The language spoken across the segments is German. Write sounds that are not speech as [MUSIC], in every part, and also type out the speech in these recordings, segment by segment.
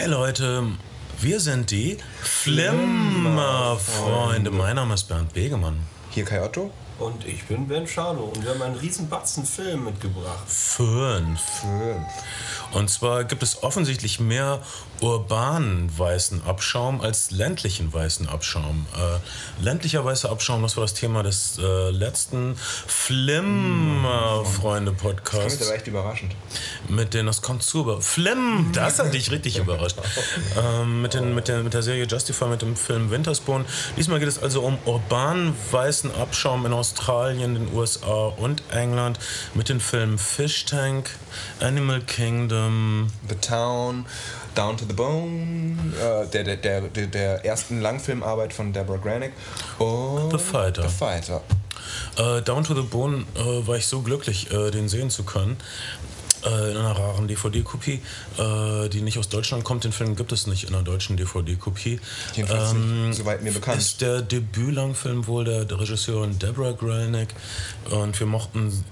Hi Leute, wir sind die Flimmerfreunde. Mein Name ist Bernd Begemann. Hier Kai Otto. Und ich bin Ben Schano und wir haben einen riesen Batzen Film mitgebracht. Fünf. Fünf. Und zwar gibt es offensichtlich mehr urbanen weißen Abschaum als ländlichen weißen Abschaum. Äh, ländlicher weißer Abschaum, das war das Thema des äh, letzten Flimmer-Freunde-Podcasts. Das kommt echt überraschend. Mit den, das kommt zu, aber Flim, das hat dich richtig [LAUGHS] überrascht. Ähm, mit, den, mit, der, mit der Serie Justify, mit dem Film Winterspawn. Diesmal geht es also um urbanen weißen Abschaum in Australien, den USA und England mit den Filmen Fish Tank, Animal Kingdom, The Town, Down to the Bone, äh, der, der, der, der, der ersten Langfilmarbeit von Deborah Granick und The Fighter. The Fighter. Äh, Down to the Bone äh, war ich so glücklich, äh, den sehen zu können. Äh, in einer raren DVD-Kopie, äh, die nicht aus Deutschland kommt. Den Film gibt es nicht in einer deutschen DVD-Kopie. Nicht, soweit mir bekannt. Ist der Debüt-Langfilm wohl der, der Regisseurin Deborah Grelnick. Und wir mochten,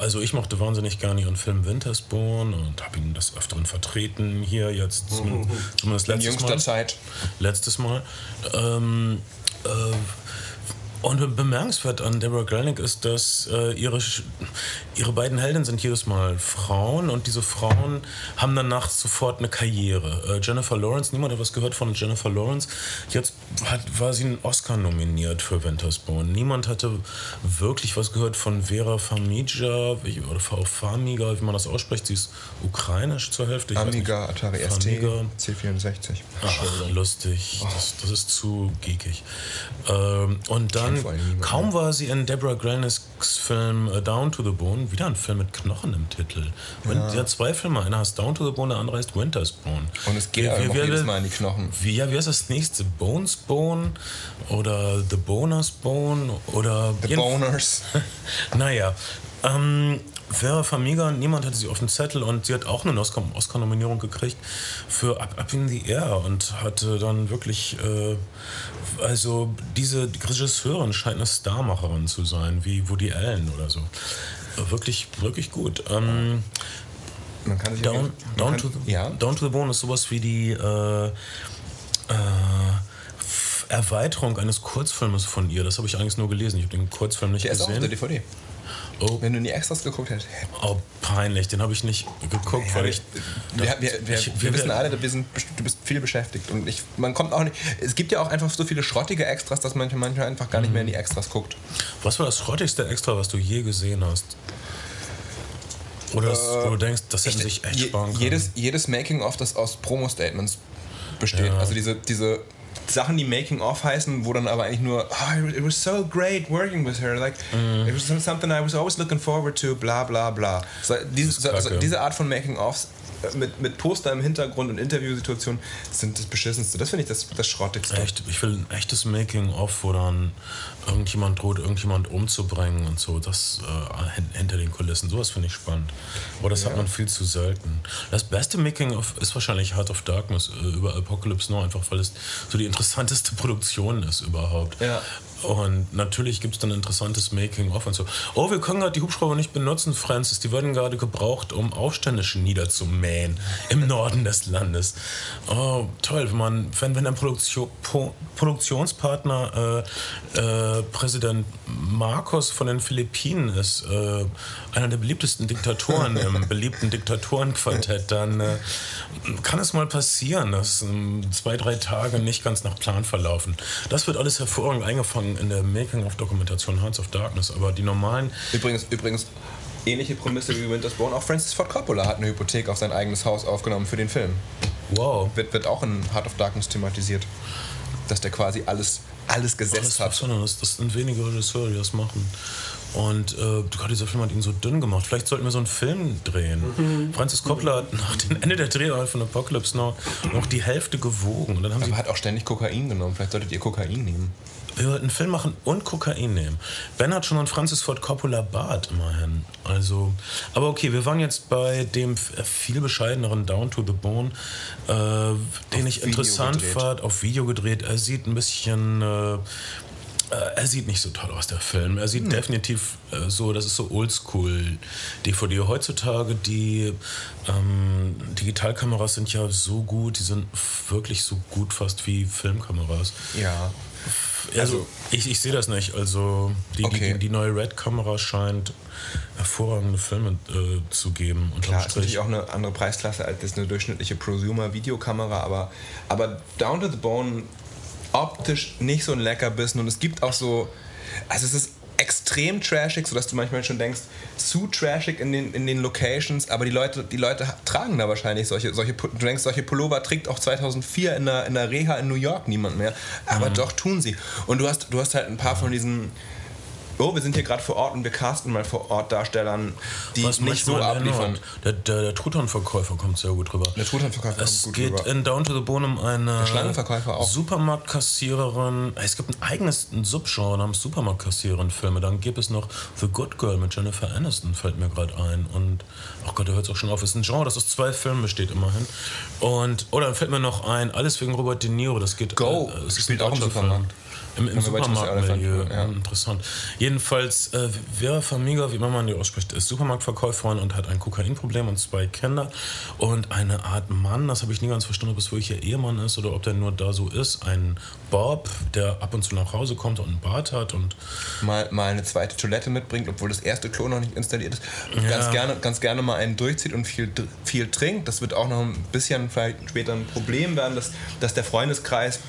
also ich mochte wahnsinnig gerne ihren Film Wintersborn und habe ihn des Öfteren vertreten. Hier jetzt zum, [LAUGHS] zumindest In letztes jüngster Mal. Zeit. Letztes Mal. Ähm, äh, und bemerkenswert an Deborah Grelnick ist, dass äh, ihre, ihre beiden Heldinnen sind jedes Mal Frauen und diese Frauen haben danach sofort eine Karriere. Äh, Jennifer Lawrence, niemand hat was gehört von Jennifer Lawrence. Jetzt hat, war sie einen Oscar nominiert für Winterspawn. Niemand hatte wirklich was gehört von Vera Farmiga wie- oder Frau Farmiga, wie man das ausspricht. Sie ist ukrainisch zur Hälfte. Ich. Amiga, Atari ST, Farmiga. C64. Ach, lustig. Das, das ist zu geekig. Ähm, und dann, allem niemand, kaum war sie in Deborah Grelnicks Film äh, Down to the Bone, wieder ein Film mit Knochen im Titel. Und sie hat zwei Filme. Einer heißt Down to the Bone, der andere heißt Winterspawn. Und es geht Wie- einfach wie- jedes Mal in die Knochen. Wie, ja, wie heißt das nächste? Bones Bone? Oder The Boners Bone? Oder The Boners. [LAUGHS] naja, ähm, Vera Farmiga, niemand hatte sie auf dem Zettel und sie hat auch eine Oscar- Oscar-Nominierung gekriegt für Up, Up in the Air und hatte dann wirklich, äh, also diese Regisseurin scheint eine Starmacherin zu sein, wie Woody Allen oder so. Wirklich, wirklich gut. Ähm, Man kann sich Down, man down, kann, to the, ja. down to the Bone ist sowas wie die äh, äh, Erweiterung eines Kurzfilmes von ihr. Das habe ich eigentlich nur gelesen. Ich habe den Kurzfilm nicht Der ist auch auf der gesehen. DVD. Oh, Wenn du nie Extras geguckt hättest. Oh, peinlich, den habe ich nicht geguckt, weil ich. Wir, wir, wir, ich- wir wissen alle, wir sind, du bist viel beschäftigt und ich, man kommt auch nicht. Es gibt ja auch einfach so viele schrottige Extras, dass man manchmal einfach gar nicht mehr in die Extras guckt. Was war das schrottigste Extra, was du je gesehen hast? Oder das, wo du denkst, das hätten sich echt Je- sparen können. jedes, jedes Making-of, das aus Promo-Statements besteht. Ja. Also diese, diese Sachen, die Making-of heißen, wo dann aber eigentlich nur, oh, it was so great working with her. Like, Mhm. it was something I was always looking forward to, bla bla bla. So, diese, Das ist also, diese Art von Making-ofs äh, mit, mit Poster im Hintergrund und Interviewsituationen sind das Beschissenste. Das finde ich das, das Schrottigste. Echt, ich will ein echtes Making-of, wo dann irgendjemand droht, irgendjemand umzubringen und so. Das äh, hin- hinter den Kulissen. Sowas finde ich spannend. Aber das hat man viel zu selten. Das beste Making-of ist wahrscheinlich Heart of Darkness äh, über Apocalypse Now, einfach weil es so die [LAUGHS] interessanteste Produktion ist überhaupt. Ja. Und natürlich gibt es dann ein interessantes Making-of und so. Oh, wir können gerade die Hubschrauber nicht benutzen, Francis. Die werden gerade gebraucht, um Aufständische niederzumähen im Norden des Landes. Oh, toll, wenn man, wenn, wenn ein Produktio po, Produktionspartner äh, äh, Präsident Marcos von den Philippinen ist, äh, einer der beliebtesten Diktatoren im [LAUGHS] beliebten Diktatorenquartett, dann äh, kann es mal passieren, dass ähm, zwei, drei Tage nicht ganz nach Plan verlaufen. Das wird alles hervorragend eingefangen in der Making-of-Dokumentation Hearts of Darkness, aber die normalen Übrigens, übrigens, ähnliche Prämisse wie Winter's Bone. Auch Francis Ford Coppola hat eine Hypothek auf sein eigenes Haus aufgenommen für den Film. Wow. Wird, wird auch in Heart of Darkness thematisiert. Dass der quasi alles, alles gesetzt Das, hat. sondern das, das sind wenige Regisseure, die das machen. Und äh, Gott, dieser Film hat ihn so dünn gemacht. Vielleicht sollten wir so einen Film drehen. Francis Coppola hat nach dem Ende der Dreharbeit von Apocalypse Now noch die Hälfte gewogen. Und dann haben sie Aber hat auch ständig Kokain genommen. Vielleicht solltet ihr Kokain nehmen. Wir wollten einen Film machen und Kokain nehmen. Ben hat schon einen Francis Ford Coppola Bart immerhin. Also, aber okay, wir waren jetzt bei dem viel bescheideneren Down to the Bone, äh, den ich Video interessant gedreht. fand, auf Video gedreht. Er sieht ein bisschen äh, Äh, er sieht nicht so toll aus, der Film. Er sieht definitiv äh, so, das ist so oldschool-DVD. Heutzutage, die ähm, Digitalkameras sind ja so gut, die sind wirklich so gut fast wie Filmkameras. Ja. Also, Also- ich, ich sehe das nicht. Also die, Okay. die, die neue Red-Kamera scheint hervorragende Filme äh, zu geben. Klar, ist Strich. natürlich auch eine andere Preisklasse als jetzt eine durchschnittliche Prosumer-Videokamera, aber, aber Down to the Bone optisch nicht so ein Leckerbissen und es gibt auch so, also es ist extrem trashig, sodass du manchmal schon denkst, zu trashig in den, in den Locations, aber die Leute, die Leute tragen da wahrscheinlich solche, solche, du denkst, solche Pullover trägt auch 2004 in der, in der Reha in New York niemand mehr, aber Mhm. doch tun sie. Und du hast, du hast halt ein paar von diesen Oh, wir sind hier gerade vor Ort und wir casten mal vor Ort Darstellern, die Was nicht so abliefern. Der, der, der Truthahn-Verkäufer kommt sehr gut rüber. Der Truthahnverkäufer Es kommt gut geht rüber. in Down to the Bone um eine. Supermarktkassiererin. Es gibt ein eigenes Subgenre namens Supermarktkassiererin-Filme. Dann gibt es noch The Good Girl mit Jennifer Aniston, fällt mir gerade ein. Und, ach Gott, da hört es auch schon auf. Es ist ein Genre, das aus zwei Filmen besteht immerhin. Und, oh, dann fällt mir noch ein, alles wegen Robert De Niro. Das geht, Go äh, es spielt auch im Supermarkt. Film. Im, im Supermarktmilieu. Ja. Interessant. Jedenfalls, äh, Vera Farmiga, wie man die ausspricht, ist Supermarktverkäuferin und hat ein Kokainproblem und zwei Kinder und eine Art Mann, das habe ich nie ganz verstanden, ob es wirklich ihr Ehemann ist oder ob der nur da so ist. Ein Bob, der ab und zu nach Hause kommt und einen Bart hat und mal, mal eine zweite Toilette mitbringt, obwohl das erste Klo noch nicht installiert ist. Ganz, gerne, ganz gerne mal einen durchzieht und viel, viel trinkt. Das wird auch noch ein bisschen vielleicht später ein Problem werden, dass, dass der Freundeskreis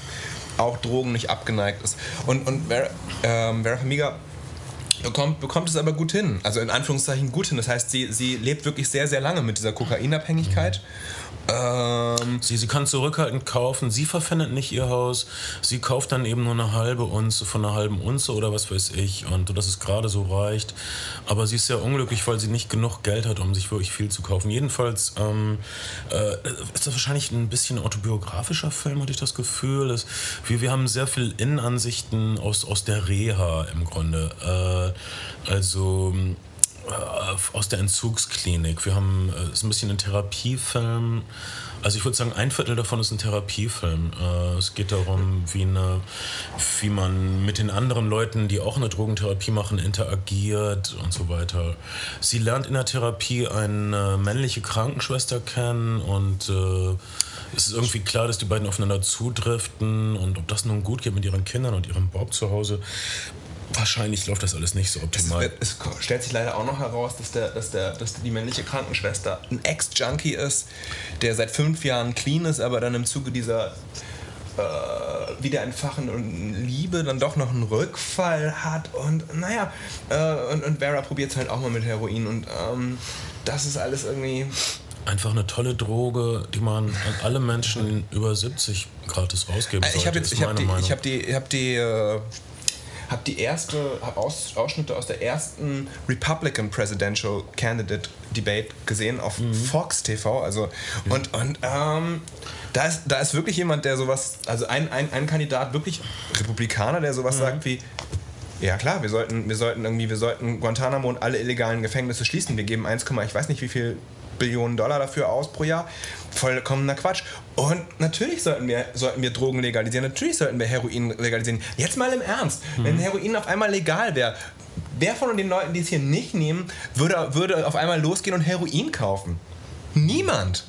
auch Drogen nicht abgeneigt ist. Und, und Vera, ähm, Vera Farmiga bekommt, bekommt es aber gut hin. Also in Anführungszeichen gut hin. Das heißt, sie, sie lebt wirklich sehr, sehr lange mit dieser Kokainabhängigkeit. Ähm, Sie, sie kann zurückhaltend kaufen, sie verpfändet nicht ihr Haus, sie kauft dann eben nur eine halbe Unze von einer halben Unze oder was weiß ich und dass es gerade so reicht. Aber sie ist sehr unglücklich, weil sie nicht genug Geld hat, um sich wirklich viel zu kaufen. Jedenfalls ähm, äh, ist das wahrscheinlich ein bisschen autobiografischer Film, hatte ich das Gefühl. Es, wir, wir haben sehr viel Innenansichten aus, aus der Reha im Grunde. Äh, also aus der Entzugsklinik. Wir haben äh, ist ein bisschen ein Therapiefilm. Also ich würde sagen, ein Viertel davon ist ein Therapiefilm. Äh, es geht darum, wie, eine, wie man mit den anderen Leuten, die auch eine Drogentherapie machen, interagiert und so weiter. Sie lernt in der Therapie eine männliche Krankenschwester kennen und äh, es ist irgendwie klar, dass die beiden aufeinander zudriften und ob das nun gut geht mit ihren Kindern und ihrem Bob zu Hause. Wahrscheinlich läuft das alles nicht so Es, optimal. wird- es stellt sich leider auch noch heraus, dass, der, dass, der, dass die männliche Krankenschwester ein Ex-Junkie ist, der seit fünf Jahren clean ist, aber dann im Zuge dieser äh, wiederentfachenden Liebe dann doch noch einen Rückfall hat. Und naja, äh, und, und Vera probiert es halt auch mal mit Heroin. Und ähm, das ist alles irgendwie. Einfach eine tolle Droge, die man an alle Menschen [LAUGHS] über 70 gratis rausgeben sollte. Äh, Ich habe jetzt, ich habe die, ich habe die, ich habe die, äh, hab die erste, hab Aus, Ausschnitte aus der ersten Republican Presidential Candidate Debate gesehen auf Mhm. Fox TV. Also und und ähm, da ist da ist wirklich jemand, der sowas, also ein, ein, ein Kandidat wirklich Republikaner, der Mhm. sowas sagt wie ja klar, wir sollten, wir sollten irgendwie, wir sollten Guantanamo und alle illegalen Gefängnisse schließen. Wir geben 1, ich weiß nicht wie viel Billionen Dollar dafür aus pro Jahr. Vollkommener Quatsch. Und natürlich sollten wir, sollten wir Drogen legalisieren, natürlich sollten wir Heroin legalisieren. Jetzt mal im Ernst, wenn Heroin auf einmal legal wäre, wer von den Leuten, die es hier nicht nehmen, würde, würde auf einmal losgehen und Heroin kaufen? Niemand.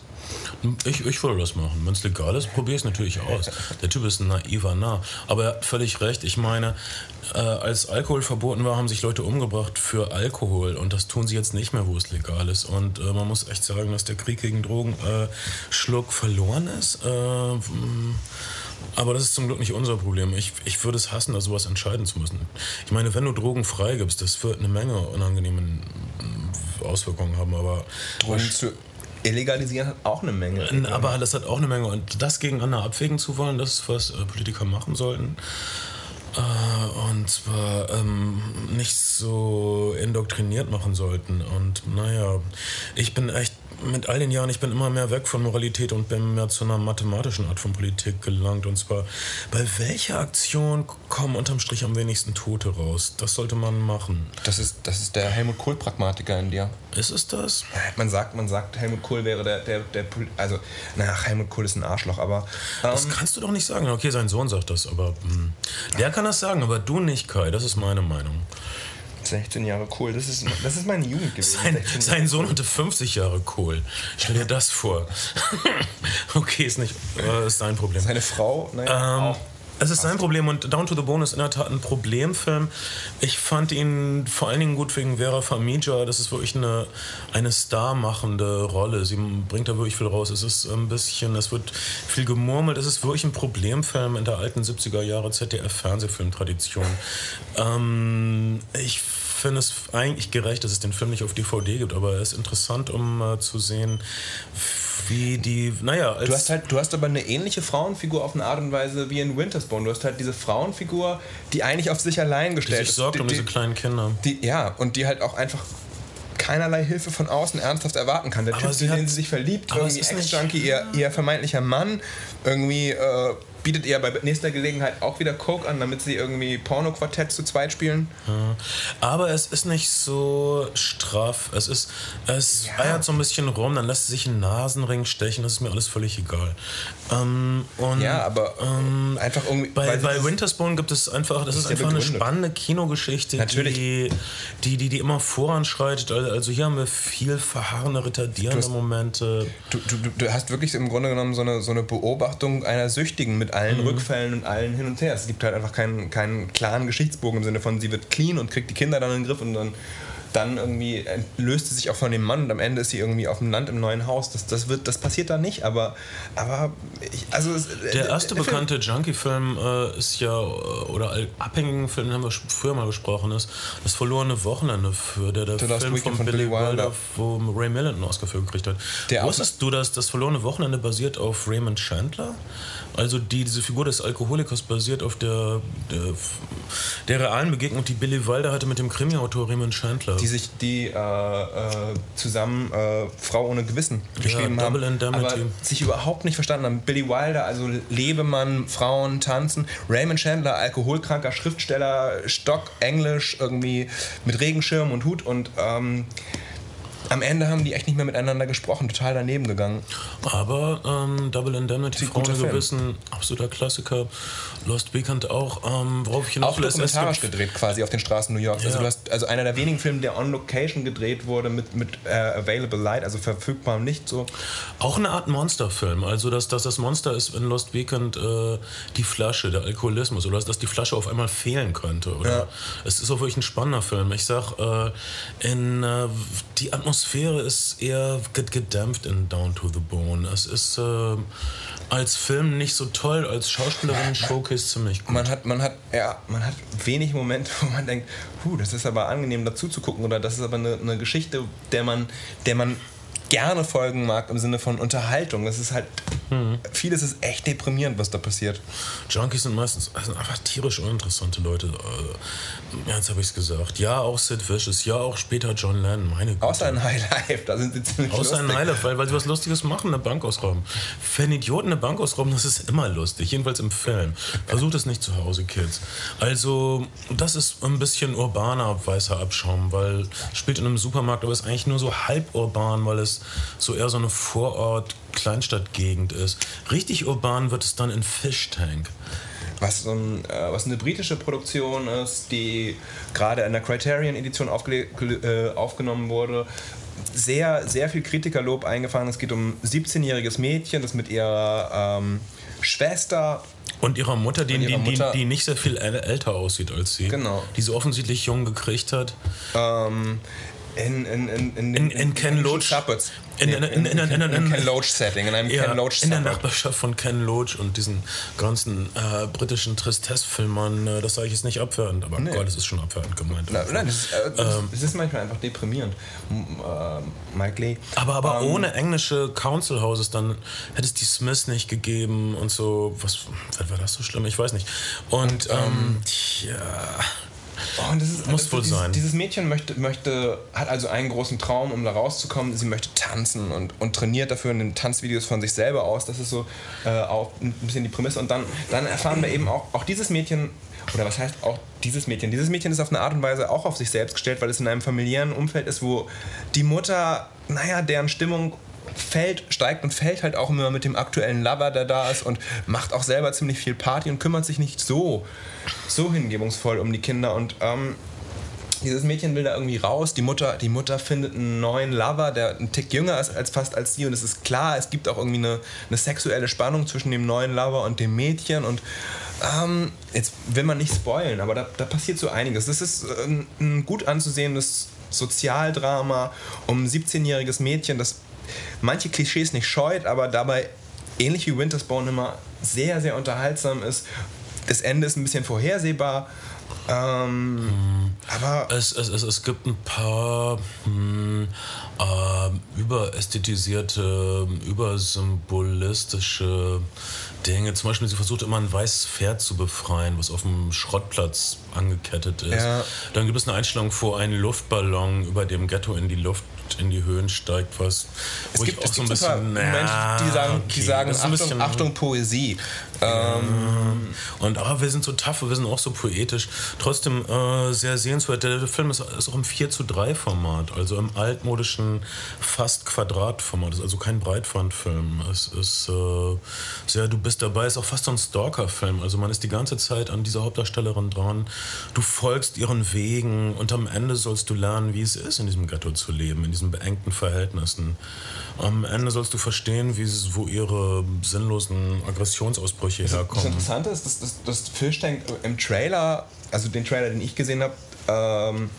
Ich, ich würde das machen. Wenn es legal ist, probiere es natürlich aus. Der Typ ist ein naiver Narr. Aber er hat völlig recht. Ich meine, äh, als Alkohol verboten war, haben sich Leute umgebracht für Alkohol. Und das tun sie jetzt nicht mehr, wo es legal ist. Und äh, man muss echt sagen, dass der Krieg gegen Drogen äh, Schluck verloren ist. Äh, mh, aber das ist zum Glück nicht unser Problem. Ich, ich würde es hassen, da sowas entscheiden zu müssen. Ich meine, wenn du Drogen freigibst, das wird eine Menge unangenehme äh, Auswirkungen haben. Aber Drogen illegalisieren hat auch eine Menge. aber das hat auch eine Menge. Und das gegeneinander abwägen zu wollen, das ist, was äh, Politiker machen sollten. Äh, und zwar ähm, nicht so indoktriniert machen sollten. Und naja, ich bin echt mit all den Jahren, ich bin immer mehr weg von Moralität und bin mehr zu einer mathematischen Art von Politik gelangt. Und zwar, bei welcher Aktion kommen unterm Strich am wenigsten Tote raus? Das sollte man machen. Das ist, das ist der Helmut Kohl-Pragmatiker in dir. Ist es das? Man sagt, man sagt, Helmut Kohl wäre der, der, der also, naja, Helmut Kohl ist ein Arschloch, aber ähm, Das kannst du doch nicht sagen. Okay, sein Sohn sagt das, aber hm, der kann das sagen, aber du nicht, Kai. Das ist meine Meinung. 16 Jahre Kohl, das ist, das ist meine Jugend gewesen. Sein, 16 sein Sohn hatte 50 Jahre Kohl. Stell dir das vor. [LAUGHS] okay, ist nicht äh, ist sein Problem. Seine Frau, naja, Ähm, auch. Es ist sein Problem und Down to the Bone ist in der Tat ein Problemfilm. Ich fand ihn vor allen Dingen gut wegen Vera Farmiga. Das ist wirklich eine, eine starmachende Rolle. Sie bringt da wirklich viel raus. Es ist ein bisschen, es wird viel gemurmelt. Es ist wirklich ein Problemfilm in der alten 70er Jahre ZDF-Fernsehfilmtradition. Ähm, ich finde es eigentlich gerecht, dass es den Film nicht auf DVD gibt, aber er ist interessant, um äh, zu sehen, wie die, naja, Du hast halt, du hast aber eine ähnliche Frauenfigur auf eine Art und Weise wie in Wintersbone. Du hast halt diese Frauenfigur, die eigentlich auf sich allein die gestellt sich ist. sorgt die, um diese kleinen Kinder. die, ja, und die halt auch einfach keinerlei Hilfe von außen ernsthaft erwarten kann. Der Aber Typ, sie in den sie sich verliebt, irgendwie ist Ex-Junkie, ihr, ihr vermeintlicher Mann, irgendwie äh, bietet ihr bei nächster Gelegenheit auch wieder Coke an, damit sie irgendwie Porno-Quartett zu zweit spielen. Aber es ist nicht so straff. Es ist, es Ja. eiert so ein bisschen rum, dann lässt sie sich einen Nasenring stechen, das ist mir alles völlig egal. Ähm, und Ja, aber einfach irgendwie. bei, bei Wintersbone gibt es einfach, das ist ja einfach eine begründet. spannende Kinogeschichte, Natürlich. die, die, die, die immer voranschreitet. Also also hier haben wir viel verharrende, retardierende hast- Momente. Du, du, du- du hast wirklich im Grunde genommen so eine, so eine Beobachtung einer Süchtigen mit allen Mhm. Rückfällen und allen hin und her. Es gibt halt einfach keinen, keinen klaren Geschichtsbogen im Sinne von, sie wird clean und kriegt die Kinder dann in den Griff und dann, dann irgendwie löst sie sich auch von dem Mann und am Ende ist sie irgendwie auf dem Land im neuen Haus. Das, das, wird, das passiert da nicht, aber, aber ich, also es, Der erste Film- bekannte Junkie-Film äh, ist ja, äh, oder abhängigen Film, den haben wir früher mal besprochen, ist Das verlorene Wochenende für der, der Film Weekend von von Billy Billy Wilder, Wilder. wo Ray Milland einen Oscar für gekriegt hat. Der Wusstest du, dass das verlorene Wochenende basiert auf Raymond Chandler? Also die, diese Figur des Alkoholikers basiert auf der, der, der realen Begegnung, die Billy Wilder hatte mit dem Krimi-Autor Raymond Chandler. die sich die äh, äh, zusammen äh, Frau ohne Gewissen geschrieben haben, Double Indemnity. aber sich überhaupt nicht verstanden haben. Billy Wilder, also Lebemann, Frauen, Tanzen, Raymond Chandler, alkoholkranker Schriftsteller, Stock, Englisch, irgendwie mit Regenschirm und Hut und ähm, am Ende haben die echt nicht mehr miteinander gesprochen, total daneben gegangen. Aber ähm, Double Indemnity, Frauen. Gewissen, absoluter Klassiker. Lost Weekend auch. Ähm, worauf ich hinaus Auch dokumentarisch gedreht quasi auf den Straßen New Yorks. Also Ja. du hast also einer der wenigen Filme, der on Location gedreht wurde mit, mit äh, Available Light, also verfügbarem Licht so. Auch eine Art Monsterfilm. Also, dass, dass das Monster ist in Lost Weekend äh, die Flasche, der Alkoholismus. Oder dass die Flasche auf einmal fehlen könnte. Oder Ja. es ist auch wirklich ein spannender Film. Ich sag, äh, in, äh, die Atmosphäre ist eher ged- gedämpft in Down to the Bone. Es ist äh, als Film nicht so toll, als Schauspielerin-Showcase ziemlich gut. Man hat, man hat, ja, man hat wenig Momente, [LAUGHS] wo man denkt, huh, das ist aber angenehm dazu zu gucken oder das ist aber eine, eine Geschichte, der man, der man gerne folgen mag im Sinne von Unterhaltung. Das ist halt, vieles ist echt deprimierend, was da passiert. Junkies sind meistens also einfach tierisch uninteressante Leute. Äh, jetzt habe ich es gesagt. Ja, auch Sid Vicious, ja, auch später John Lennon, meine Güte. Außer in High Life, da sind sie ziemlich Außer lustig. Highlight, weil, weil sie was Lustiges machen, eine Bank ausrauben. Für einen Idioten eine Bank ausrauben, das ist immer lustig, jedenfalls im Film. Versucht es nicht zu Hause, Kids. Also, das ist ein bisschen urbaner weißer Abschaum, weil spielt in einem Supermarkt, aber ist eigentlich nur so halb urban, weil es so eher so eine Vorort-Kleinstadtgegend ist. Richtig urban wird es dann in Fish Tank. Was, so ein, äh, was eine britische Produktion ist, die gerade in der Criterion-Edition äh, aufgenommen wurde. Sehr, sehr viel Kritikerlob eingefangen. Es geht um ein 17-jähriges Mädchen, das mit ihrer ähm, Schwester Und ihrer Mutter, die, ihrer die, Mutter- die, die nicht sehr viel äl- älter aussieht als sie. Genau. Die sie offensichtlich jung gekriegt hat. ähm, in, in, in, in, In- in Ken Loach. In- in- in- in- in- Ken einem Ja, Ken Loach in der. Nachbarschaft von Ken Loach und diesen ganzen äh, britischen Tristesse-Filmern, äh, das sage ich jetzt nicht abwertend, aber Nee. Gott, es ist schon abwertend gemeint. Na, nein, das ist, äh, das, Ähm. es ist manchmal einfach deprimierend. Äh, Mike Lee. aber aber Ähm, ohne englische Council Houses, dann hätte es die Smiths nicht gegeben und so. Was war das so schlimm? Ich weiß nicht. Und, ähm, tja. Oh, und das ist, Muss wohl dieses, sein. Dieses Mädchen möchte, möchte, hat also einen großen Traum, um da rauszukommen. Sie möchte tanzen und, und trainiert dafür in den Tanzvideos von sich selber aus. Das ist so äh, auch ein bisschen die Prämisse. Und dann, dann erfahren wir eben auch, auch dieses Mädchen, oder was heißt auch dieses Mädchen? Dieses Mädchen ist auf eine Art und Weise auch auf sich selbst gestellt, weil es in einem familiären Umfeld ist, wo die Mutter, naja, deren Stimmung fällt, steigt und fällt halt auch immer mit dem aktuellen Lover, der da ist und macht auch selber ziemlich viel Party und kümmert sich nicht so, so hingebungsvoll um die Kinder und ähm, dieses Mädchen will da irgendwie raus. Die Mutter, die Mutter findet einen neuen Lover, der einen Tick jünger ist als fast als sie. Und es ist klar, es gibt auch irgendwie eine, eine sexuelle Spannung zwischen dem neuen Lover und dem Mädchen. Und ähm, jetzt will man nicht spoilen, aber da, da passiert so einiges. Das ist ein, ein gut anzusehendes Sozialdrama um ein 17-jähriges Mädchen, das manche Klischees nicht scheut, aber dabei ähnlich wie Winterspawn immer sehr, sehr unterhaltsam ist. Das Ende ist ein bisschen vorhersehbar. Ähm, Aber Es, es, es, es gibt ein paar hm, äh, überästhetisierte, übersymbolistische Dinge. Zum Beispiel, sie versucht immer ein weißes Pferd zu befreien, was auf dem Schrottplatz angekettet ist. Ja. Dann gibt es eine Einstellung, wo ein Luftballon über dem Ghetto in die Luft in die Höhen steigt, was es wo gibt, ich auch so ein bisschen. Momente, die sagen, die Achtung, Poesie. Ähm, Und ah, wir sind so tough, wir sind auch so poetisch. Trotzdem äh, sehr sehenswert. Der, der Film ist, ist auch im 4 zu 3 Format, also im altmodischen fast Quadratformat. Ist also kein Breitbandfilm. Es ist äh, sehr, du bist dabei, ist auch fast so ein Stalker-Film. Also man ist die ganze Zeit an dieser Hauptdarstellerin dran. Du folgst ihren Wegen und am Ende sollst du lernen, wie es ist, in diesem Ghetto zu leben, in diesen beengten Verhältnissen. Am Ende sollst du verstehen, wie es, wo ihre sinnlosen Aggressionsausbrüche das herkommen. Interessante ist, dass, dass, dass Fischtank im Trailer, also den Trailer, den ich gesehen habe, ähm,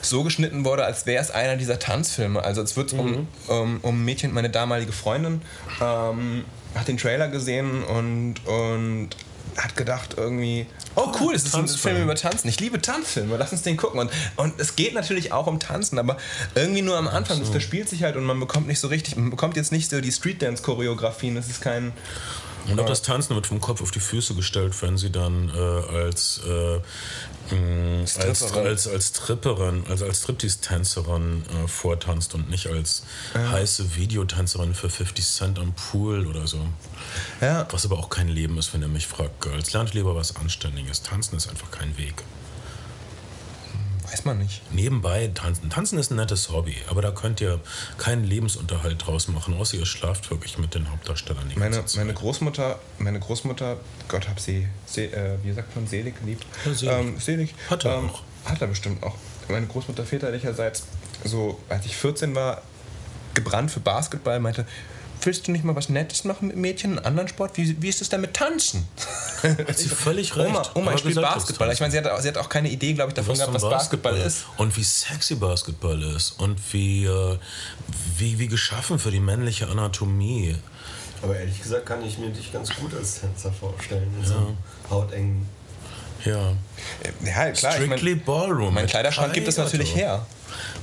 so geschnitten wurde, als wäre es einer dieser Tanzfilme. Also es wird um, um, um ein Mädchen, meine damalige Freundin, ähm, hat den Trailer gesehen und, und hat gedacht irgendwie, oh cool, es ist ein. Film über Tanzen. Ich liebe Tanzfilme, lass uns den gucken. Und, und es geht natürlich auch um Tanzen, aber irgendwie nur am Anfang. Das verspielt sich halt und man bekommt nicht so richtig, man bekommt jetzt nicht so die Streetdance-Choreografien. Es ist kein... Und auch das Tanzen wird vom Kopf auf die Füße gestellt, wenn sie dann äh, als, äh, mh, als, als, als Stripperin, also als Striptease-Tänzerin äh, vortanzt und nicht als heiße Videotänzerin für 50 Cent am Pool oder so. Ja. Was aber auch kein Leben ist, wenn ihr mich fragt, Girls. Lernt lieber was Anständiges. Tanzen ist einfach kein Weg. Weiß man nicht. Nebenbei tanzen. Tanzen ist ein nettes Hobby, aber da könnt ihr keinen Lebensunterhalt draus machen, außer ihr schlaft wirklich mit den Hauptdarstellern die Meine, meine Großmutter, meine Großmutter, Gott hab sie, se, äh, wie sagt man, selig lieb? Ja, selig. Ähm, selig. Hat er ähm, auch. Hat er bestimmt auch. Meine Großmutter väterlicherseits, so als ich 14 war, gebrannt für Basketball, meinte, willst du nicht mal was Nettes machen mit Mädchen, einen anderen Sport? Wie, wie ist es denn mit Tanzen? [LAUGHS] Hat sie völlig recht. Oma, Oma ich spiele Basketball. Ich meine, sie hat, sie hat auch keine Idee, glaube ich, davon was gehabt, was zum Basketball ist. Und wie sexy Basketball ist. Und wie, äh, wie, wie geschaffen für die männliche Anatomie. Aber ehrlich gesagt kann ich mir dich ganz gut als Tänzer vorstellen. In so einem hautengen. Ja. Ja, klar. ich Strictly mein, Ballroom. mein Kleiderschrank gibt es natürlich her.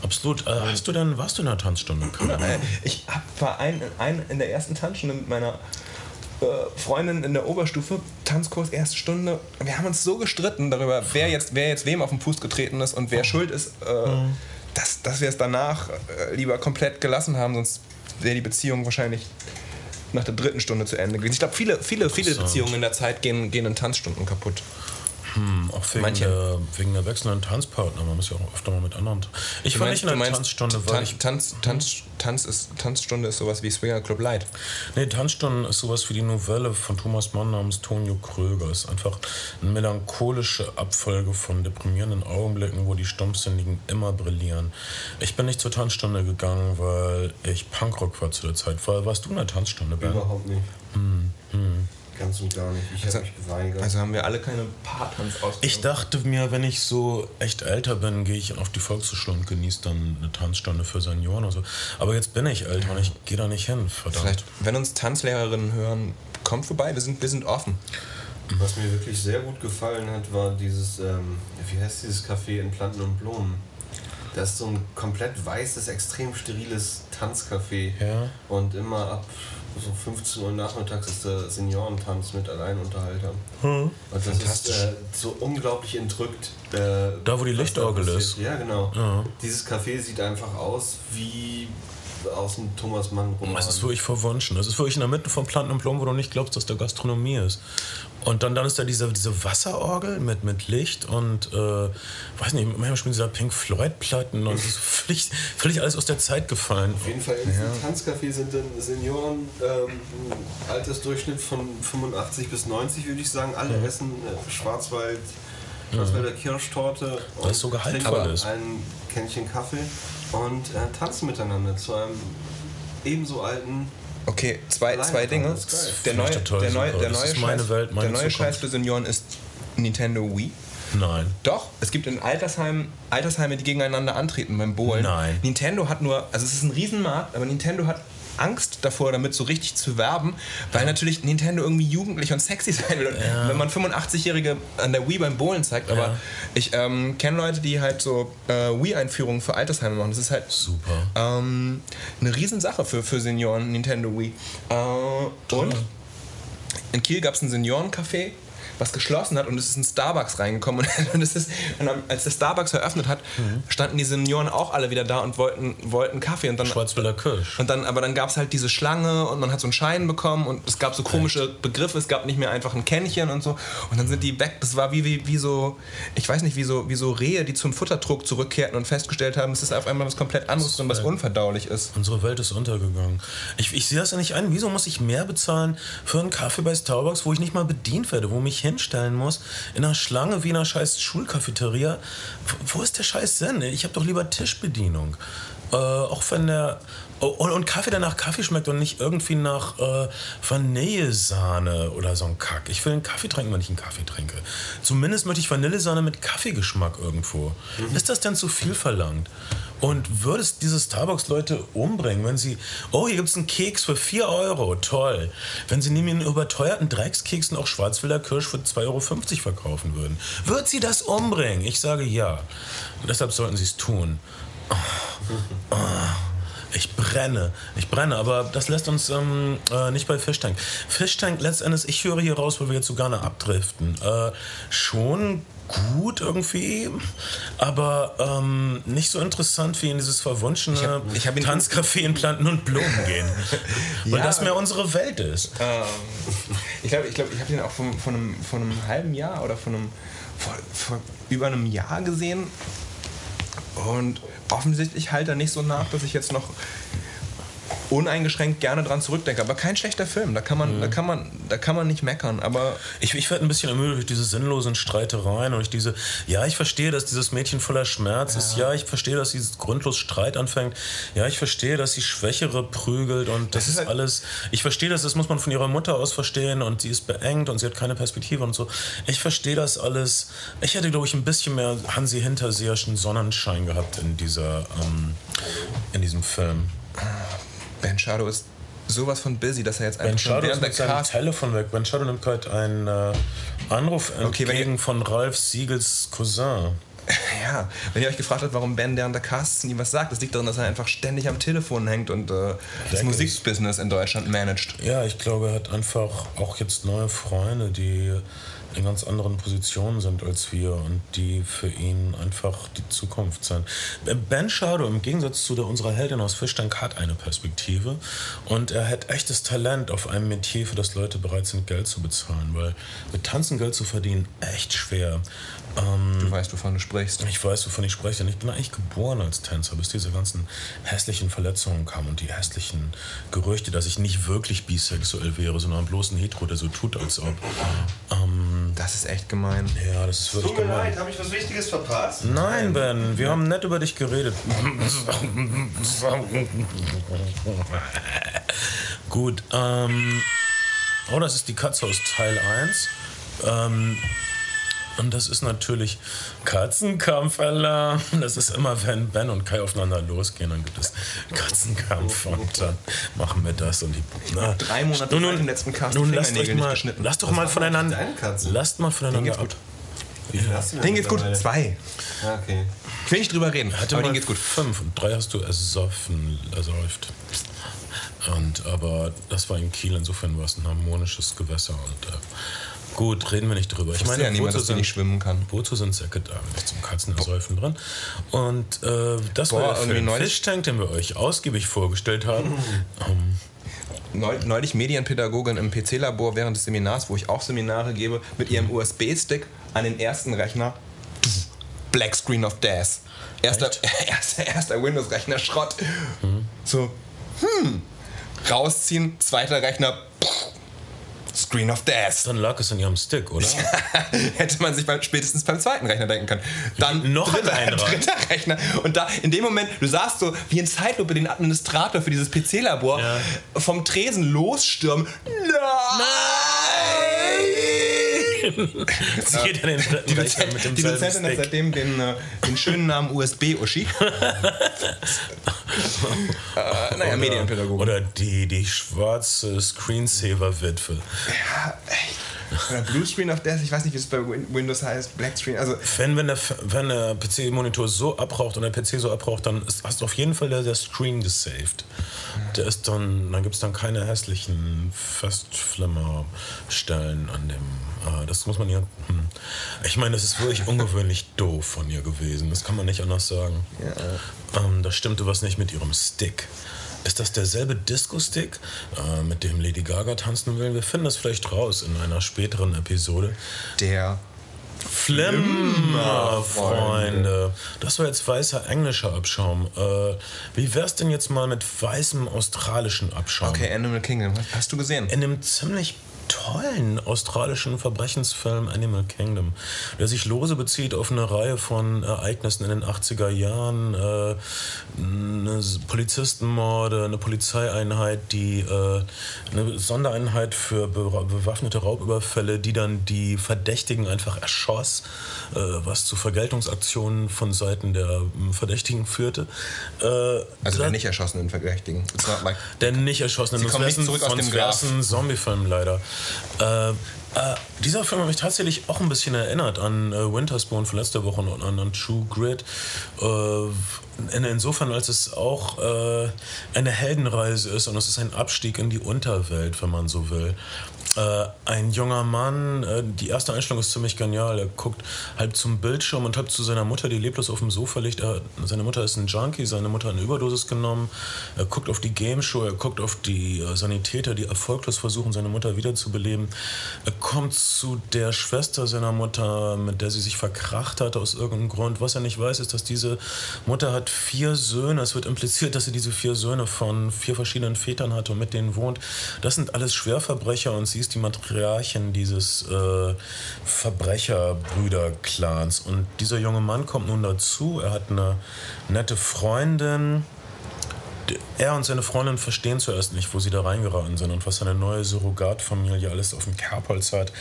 Absolut. Äh, hast du denn, warst du in der Tanzstunde? Äh, Ich war ein, ein, in der ersten Tanzstunde mit meiner äh, Freundin in der Oberstufe, Tanzkurs, erste Stunde. Wir haben uns so gestritten darüber, wer jetzt, wer jetzt wem auf den Fuß getreten ist und wer schuld ist, äh, dass, dass wir es danach äh, lieber komplett gelassen haben, sonst wäre die Beziehung wahrscheinlich nach der dritten Stunde zu Ende gewesen. Ich glaube, viele, viele, viele. Beziehungen in der Zeit gehen, gehen in Tanzstunden kaputt. Hm, auch wegen Manche. der, wegen der wechselnden Tanzpartner. Man muss ja auch öfter mal mit anderen. Ich Du war meinst- nicht in der Tanzstunde, weil Tanz, ich. Tanz, Tanz, Tanz ist, Tanzstunde ist sowas wie Swinger Club Light. Nee, Tanzstunden ist sowas wie die Novelle von Thomas Mann namens Tonio Kröger. Es ist einfach eine melancholische Abfolge von deprimierenden Augenblicken, wo die Stumpfsinnigen immer brillieren. Ich bin nicht zur Tanzstunde gegangen, weil ich Punkrock war zu der Zeit. War, warst du in der Tanzstunde, Ben? Überhaupt nicht. Hm, Ganz und gar nicht. Ich Also- habe mich geweigert. Also haben wir alle keine Paartanz aus. Ich dachte mir, wenn ich so echt älter bin, gehe ich auf die Volkshochschule und genieße dann eine Tanzstunde für Senioren oder so. Aber jetzt bin ich älter und ich gehe da nicht hin, verdammt. Vielleicht, wenn uns Tanzlehrerinnen hören, kommt vorbei, wir sind, wir sind offen. Was mir wirklich sehr gut gefallen hat, war dieses, ähm, wie heißt dieses Café in Planten und Blumen? Das ist so ein komplett weißes, extrem steriles Tanzcafé. Ja. Und immer ab so 15 Uhr nachmittags ist der Seniorentanz mit Alleinunterhaltern. Hm. Und das ist äh, so unglaublich entrückt. Äh, Da, wo die Lichtorgel ist. Ja, genau. Ja. Dieses Café sieht einfach aus wie aus dem Thomas Mann Roman. Das ist wirklich verwunschen. Das ist wirklich in der Mitte von Planten und Blumen, wo du nicht glaubst, dass da Gastronomie ist. Und dann, dann ist da diese, diese Wasserorgel mit, mit Licht und, äh, weiß nicht, manchmal spielen sie da Pink Floyd-Platten und es ist [LAUGHS] völlig, völlig alles aus der Zeit gefallen. Auf jeden Fall in diesem Tanzcafé sind dann Senioren, ähm, Altersdurchschnitt von 85 bis 90 würde ich sagen. Alle essen äh, Schwarzwald, Schwarzwälder Kirschtorte Das ist sogar trinken halbvolles. ein Kännchen Kaffee und äh, tanzen miteinander zu einem ebenso alten Okay, zwei, zwei Dinge. Der neue, der neue, der neue, Scheiß, Welt, meine der neue. Scheiß für Senioren ist Nintendo Wii. Nein. Doch, es gibt in Altersheimen Altersheime, die gegeneinander antreten beim Bowlen. Nein. Nintendo hat nur, also es ist ein Riesenmarkt, aber Nintendo hat Angst davor, damit so richtig zu werben, weil natürlich Nintendo irgendwie jugendlich und sexy [LAUGHS] sein will. Und Wenn man 85-Jährige an der Wii beim Bowlen zeigt, aber Ja. ich ähm, kenne Leute, die halt so äh, Wii-Einführungen für Altersheime machen. Das ist halt Super. ähm, eine Riesensache für, für Senioren, Nintendo Wii. Äh, und in Kiel gab es ein Seniorencafé, was geschlossen hat und es ist ein Starbucks reingekommen. Und, [LAUGHS] es ist, und als der Starbucks eröffnet hat, standen die Senioren auch alle wieder da und wollten, wollten Kaffee. Und dann, Schwarzwälder Kirsch. und dann, aber dann gab es halt diese Schlange und man hat so einen Schein bekommen und es gab so komische Begriffe, es gab nicht mehr einfach ein Kännchen und so. Und dann sind die weg. Das war wie, wie, wie so, ich weiß nicht, wie so, wie so Rehe, die zum Futterdruck zurückkehrten und festgestellt haben, es ist auf einmal was komplett anderes drin, was unverdaulich ist. Unsere Welt ist untergegangen. Ich, ich sehe das ja nicht ein. Wieso muss ich mehr bezahlen für einen Kaffee bei Starbucks, wo ich nicht mal bedient werde, wo ich mich hinstellen muss, in einer Schlange wie in einer scheiß Schulcafeteria? Wo- ist der scheiß Sinn? Ich habe doch lieber Tischbedienung. Äh, auch wenn der. Oh, und, und Kaffee, der nach Kaffee schmeckt und nicht irgendwie nach äh, Vanillesahne oder so ein Kack. Ich will einen Kaffee trinken, wenn ich einen Kaffee trinke. Zumindest möchte ich Vanillesahne mit Kaffeegeschmack irgendwo. Ist das denn zu viel verlangt? Und würde es diese Starbucks-Leute umbringen, wenn sie, oh, hier gibt es einen Keks für 4 Euro, toll. Wenn sie neben den überteuerten Dreckskeksen auch Schwarzwälder Kirsch für 2,50 Euro verkaufen würden. Wird sie das umbringen? Ich sage ja. Und deshalb sollten sie es tun. Oh. Ich brenne, ich brenne, aber das lässt uns ähm, äh, nicht bei Fishtank. Fishtank letztendlich, ich höre hier raus, weil wir jetzt so gerne abdriften. Äh, schon gut irgendwie, aber ähm, nicht so interessant wie in dieses verwunschene Ich hab- ich hab ihn- Tanzcafé in Planten und Blumen gehen. [LAUGHS] Weil Ja. das mehr unsere Welt ist. Ähm, ich glaube, ich, glaub, ich habe den auch von, von, einem, von einem halben Jahr oder von einem vor, vor über einem Jahr gesehen. Und offensichtlich halt er nicht so nach, dass ich jetzt noch uneingeschränkt gerne dran zurückdenke. Aber kein schlechter Film. Da kann man, da kann man, da kann man nicht meckern. Aber Ich, ich werde ein bisschen ermüdet durch diese sinnlosen Streitereien und durch diese, ja, ich verstehe, dass dieses Mädchen voller Schmerz ist, ja, ich verstehe, dass sie grundlos Streit anfängt, ja, ich verstehe, dass sie Schwächere prügelt und das, ist ist halt- alles, ich verstehe das, das muss man von ihrer Mutter aus verstehen und sie ist beengt und sie hat keine Perspektive und so. Ich verstehe das alles. Ich hätte, glaube ich, ein bisschen mehr Hansi Hinterseerschen Sonnenschein gehabt in dieser, ähm, in diesem Film. Ben Shadow ist sowas von busy, dass er jetzt Ben einfach schon Shadow ist mit seinem Cast Telefon weg. Ben Shadow nimmt heute einen äh, Anruf Okay, entgegen von Ralf Siegels Cousin. [LAUGHS] Ja, wenn ihr euch gefragt habt, warum Ben während der Casts nie was sagt, das liegt daran, dass er einfach ständig am Telefon hängt und äh, das. Musikbusiness in Deutschland managt. Ja, ich glaube, er hat einfach auch jetzt neue Freunde, die in ganz anderen Positionen sind als wir und die für ihn einfach die Zukunft sind. Ben Shadow, im Gegensatz zu der unserer Heldin aus Fischtank, hat eine Perspektive und er hat echtes Talent auf einem Metier, für das Leute bereit sind, Geld zu bezahlen, weil mit Tanzen Geld zu verdienen echt schwer. Ähm, Du weißt, wovon du sprichst. ich weiß, wovon ich spreche. Ich bin eigentlich geboren als Tänzer, bis diese ganzen hässlichen Verletzungen kamen und die hässlichen Gerüchte, dass ich nicht wirklich bisexuell wäre, sondern bloß ein Hetero, der so tut, als ob. Ähm, Das ist echt gemein. ja, das ist wirklich Tut mir gemein. leid, habe ich was Wichtiges verpasst? Nein, Ben, wir haben nett über dich geredet. Gut, ähm. Oh, das ist die Katze aus Teil 1. Ähm. Und das ist natürlich Katzenkampfalarm. Das ist immer, wenn Ben und Kai aufeinander losgehen, dann gibt es Katzenkampf und dann machen wir das und die. Na, Drei Monate nun, nun, letzten Cast nun lasst euch mal, geschnitten. lasst doch mal voneinander, deine Katze? lasst mal voneinander geht's ab. gut. Wie viel hast du denn Den geht's gut. Zwei. Ah, okay. Ich will nicht drüber reden, Hatte aber mal denen geht's gut. fünf und drei hast du ersoffen, ersäuft. Und aber das war in Kiel, insofern war es ein harmonisches Gewässer und äh, gut, reden wir nicht drüber. Ich Ich meine ja niemand, dass du nicht schwimmen kann. Wozu sind Säcke da? Nicht zum Katzenersäufen drin. Und äh, das Boah, war der neulich- Fischtank, den wir euch ausgiebig vorgestellt haben. [LAUGHS] Ähm, Neu- Neulich Medienpädagogin im PC-Labor während des Seminars, wo ich auch Seminare gebe, mit ihrem USB-Stick an den ersten Rechner. Black Screen of Death. Erster, [LAUGHS] erster, erster Windows-Rechner Schrott. So, hm. Rausziehen, zweiter Rechner. Screen of Death. dann lag es in ihrem Stick, oder? [LAUGHS] Hätte man sich beim, spätestens beim zweiten Rechner denken können. Dann Noch dritter, ein dritter Rechner. Und da in dem Moment, du sahst so wie in Zeitlupe den Administrator für dieses PC-Labor Ja. vom Tresen losstürmen. Nein! Sie [LAUGHS] geht an den Die, Rechner Dozent, mit die Dozentin hat seitdem den, äh, den schönen Namen USB-Uschi. [LAUGHS] äh, naja, Medienpädagogin. Oder die, die schwarze Screensaver-Witwe. Ja, echt. Oder Blue Screen of Death, ich weiß nicht, wie es bei Win- Windows heißt, Black Screen, also Wenn, wenn der, wenn der PC-Monitor so abraucht und der PC so abraucht, dann ist, hast du auf jeden Fall der, der Screen gesaved. Der ist dann, dann gibt es dann keine hässlichen Festflimmerstellen an dem. Äh, das muss man ja. Hm. Ich meine, das ist wirklich [LAUGHS] ungewöhnlich doof von ihr gewesen. Das kann man nicht anders sagen. Ähm, da stimmte was nicht mit ihrem Stick. Ist das derselbe Disco-Stick, äh, mit dem Lady Gaga tanzen will? Wir finden das vielleicht raus in einer späteren Episode. der Flimmerfreunde. Das war jetzt weißer englischer Abschaum. Äh, wie wär's denn jetzt mal mit weißem australischen Abschaum? Okay, Animal Kingdom, hast du gesehen? In dem ziemlich tollen australischen Verbrechensfilm Animal Kingdom, der sich lose bezieht auf eine Reihe von Ereignissen in den 80er Jahren, äh, eine Polizistenmorde, eine Polizeieinheit, die äh, eine Sondereinheit für be bewaffnete Raubüberfälle, die dann die Verdächtigen einfach erschoss, äh, was zu Vergeltungsaktionen von Seiten der ähm, Verdächtigen führte. Also der nicht erschossenen Verdächtigen. Der nicht erschossene. Sie kommen nicht zurück aus dem ist ein Zombie-Film leider. Äh, äh, dieser Film hat mich tatsächlich auch ein bisschen erinnert an äh, Winterspawn von letzter Woche und an, an True Grit. Äh, in, insofern, als es auch äh, eine Heldenreise ist und es ist ein Abstieg in die Unterwelt, wenn man so will. Äh, ein junger Mann, äh, die erste Einstellung ist ziemlich genial. Er guckt halb zum Bildschirm und halb zu seiner Mutter, die leblos auf dem Sofa liegt. Er, seine Mutter ist ein Junkie, seine Mutter hat eine Überdosis genommen. Er guckt auf die Game Show, er guckt auf die äh, Sanitäter, die erfolglos versuchen, seine Mutter wiederzubeleben. Er kommt zu der Schwester seiner Mutter, mit der sie sich verkracht hat aus irgendeinem Grund. Was er nicht weiß, ist, dass diese Mutter hat vier Söhne. Es wird impliziert, dass sie diese vier Söhne von vier verschiedenen Vätern hat und mit denen wohnt. Das sind alles Schwerverbrecher und sie ist die Matriarchin dieses äh, Verbrecherbrüder-Clans. Und dieser junge Mann kommt nun dazu. Er hat eine nette Freundin. Er und seine Freundin verstehen zuerst nicht, wo sie da reingeraten sind und was seine neue Surrogatfamilie alles auf dem Kerbholz hat.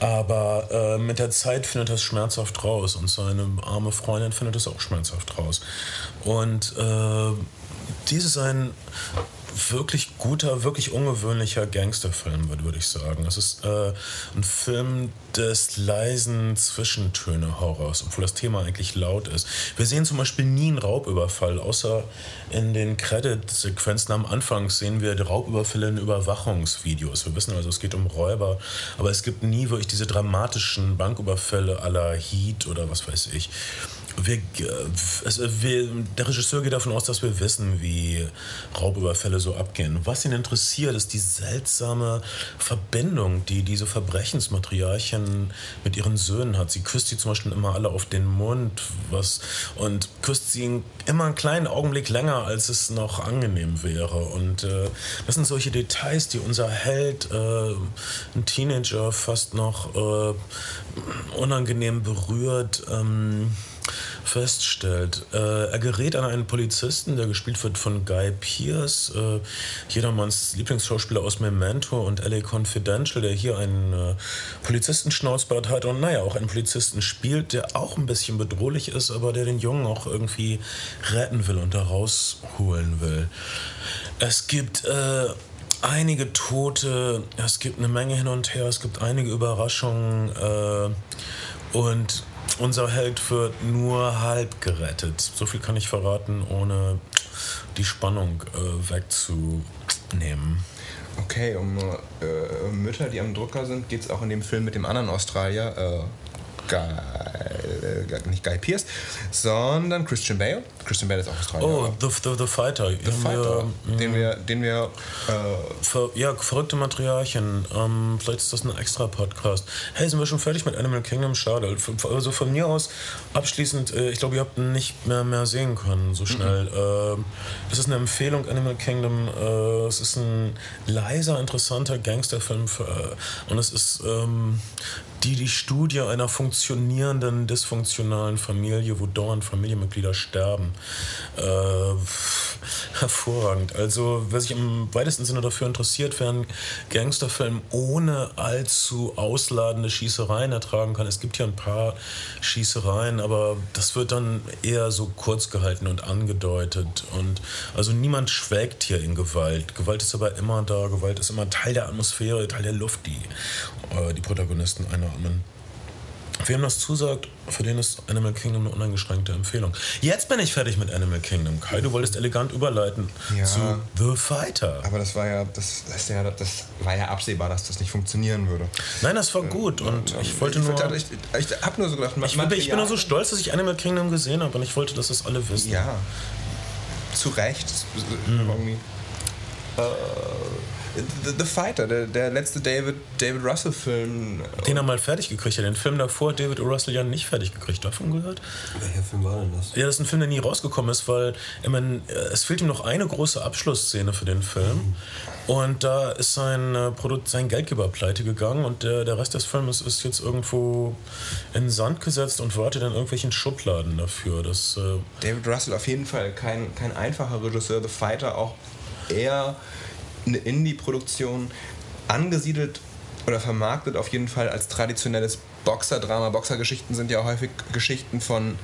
Aber äh, mit der Zeit findet es schmerzhaft raus und seine arme Freundin findet es auch schmerzhaft raus. Und äh, dies ist ein wirklich guter, wirklich ungewöhnlicher Gangsterfilm, würde würd ich sagen. Es ist äh, ein Film des leisen Zwischentöne-Horrors, obwohl das Thema eigentlich laut ist. Wir sehen zum Beispiel nie einen Raubüberfall, außer in den Credit-Sequenzen am Anfang sehen wir Raubüberfälle in Überwachungsvideos. Wir wissen also, es geht um Räuber, aber es gibt nie wirklich diese dramatischen Banküberfälle la Heat oder was weiß ich. Wir, äh, es, wir, der Regisseur geht davon aus, dass wir wissen, wie Raubüberfälle so abgehen. Was ihn interessiert, ist die seltsame Verbindung, die diese Verbrechensmatriarchin mit ihren Söhnen hat. Sie küsst sie zum Beispiel immer alle auf den Mund was, und küsst sie immer einen kleinen Augenblick länger, als es noch angenehm wäre. Und äh, das sind solche Details, die unser Held, äh, ein Teenager, fast noch äh, unangenehm berührt. Ähm, feststellt. Äh, er gerät an einen Polizisten, der gespielt wird von Guy Pearce, äh, jedermanns Lieblingsschauspieler aus Memento und LA Confidential, der hier einen äh, Polizistenschnauzbart hat und naja, auch einen Polizisten spielt, der auch ein bisschen bedrohlich ist, aber der den Jungen auch irgendwie retten will und da rausholen will. Es gibt äh, einige Tote, es gibt eine Menge hin und her, es gibt einige Überraschungen. Äh, Und unser Held wird nur halb gerettet. So viel kann ich verraten, ohne die Spannung äh, wegzunehmen. Okay, um äh, Mütter, die am Drucker sind, geht es auch in dem Film mit dem anderen Australier, äh, Guy, äh, nicht Guy Pierce, sondern Christian Bale. Christian Bale ist auch Australier. Oh, the, the, the, Fighter. The Fighter, wir, den wir, den wir äh, ver, ja, verrückte Materialien. Ähm, vielleicht ist das ein extra Podcast. Hey, sind wir schon fertig mit Animal Kingdom? Schade. Also von mir aus abschließend, äh, ich glaube, ihr habt nicht mehr, mehr sehen können so schnell. Mhm. Äh, es ist eine Empfehlung, Animal Kingdom. Äh, es ist ein leiser, interessanter Gangsterfilm für, äh, und es ist ähm, die die Studie einer funktionierenden, dysfunktionalen Familie, wo dauernd Familienmitglieder sterben. Äh, [LAUGHS] hervorragend. Also, wer sich im weitesten Sinne dafür interessiert, wer einen Gangsterfilm ohne allzu ausladende Schießereien ertragen kann. Es gibt hier ein paar Schießereien, aber das wird dann eher so kurz gehalten und angedeutet. Und also niemand schwelgt hier in Gewalt. Gewalt ist aber immer da. Gewalt ist immer Teil der Atmosphäre, Teil der Luft, die äh, die Protagonisten einatmen. Wem das zusagt, für den ist Animal Kingdom eine uneingeschränkte Empfehlung. Jetzt bin ich fertig mit Animal Kingdom. Kai, du wolltest elegant überleiten ja, zu The Fighter. Aber das war ja, das, das, ja, das war ja absehbar, dass das nicht funktionieren würde. Nein, das war gut äh, und ich wollte ich, nur. Ich, ich, ich habe nur so gedacht, ich, ich bin nur so stolz, dass ich Animal Kingdom gesehen habe und ich wollte, dass das alle wissen. Ja, zu Recht. Mhm. Irgendwie. Äh, The, The Fighter, der, der letzte David, David Russell-Film. Den er mal fertig gekriegt hat. Den Film davor hat David Russell ja nicht fertig gekriegt. Davon gehört? Welcher Film war denn das? Ja, das ist ein Film, der nie rausgekommen ist, weil ich meine, es fehlt ihm noch eine große Abschlussszene für den Film. Mhm. Und da ist sein, äh, Produkt, sein Geldgeber pleite gegangen und der, der Rest des Films ist jetzt irgendwo in Sand gesetzt und wartet in irgendwelchen Schubladen dafür. Dass, äh David Russell auf jeden Fall kein, kein einfacher Regisseur. The Fighter auch eher eine Indie-Produktion angesiedelt oder vermarktet auf jeden Fall als traditionelles Boxerdrama. Boxergeschichten sind ja häufig Geschichten von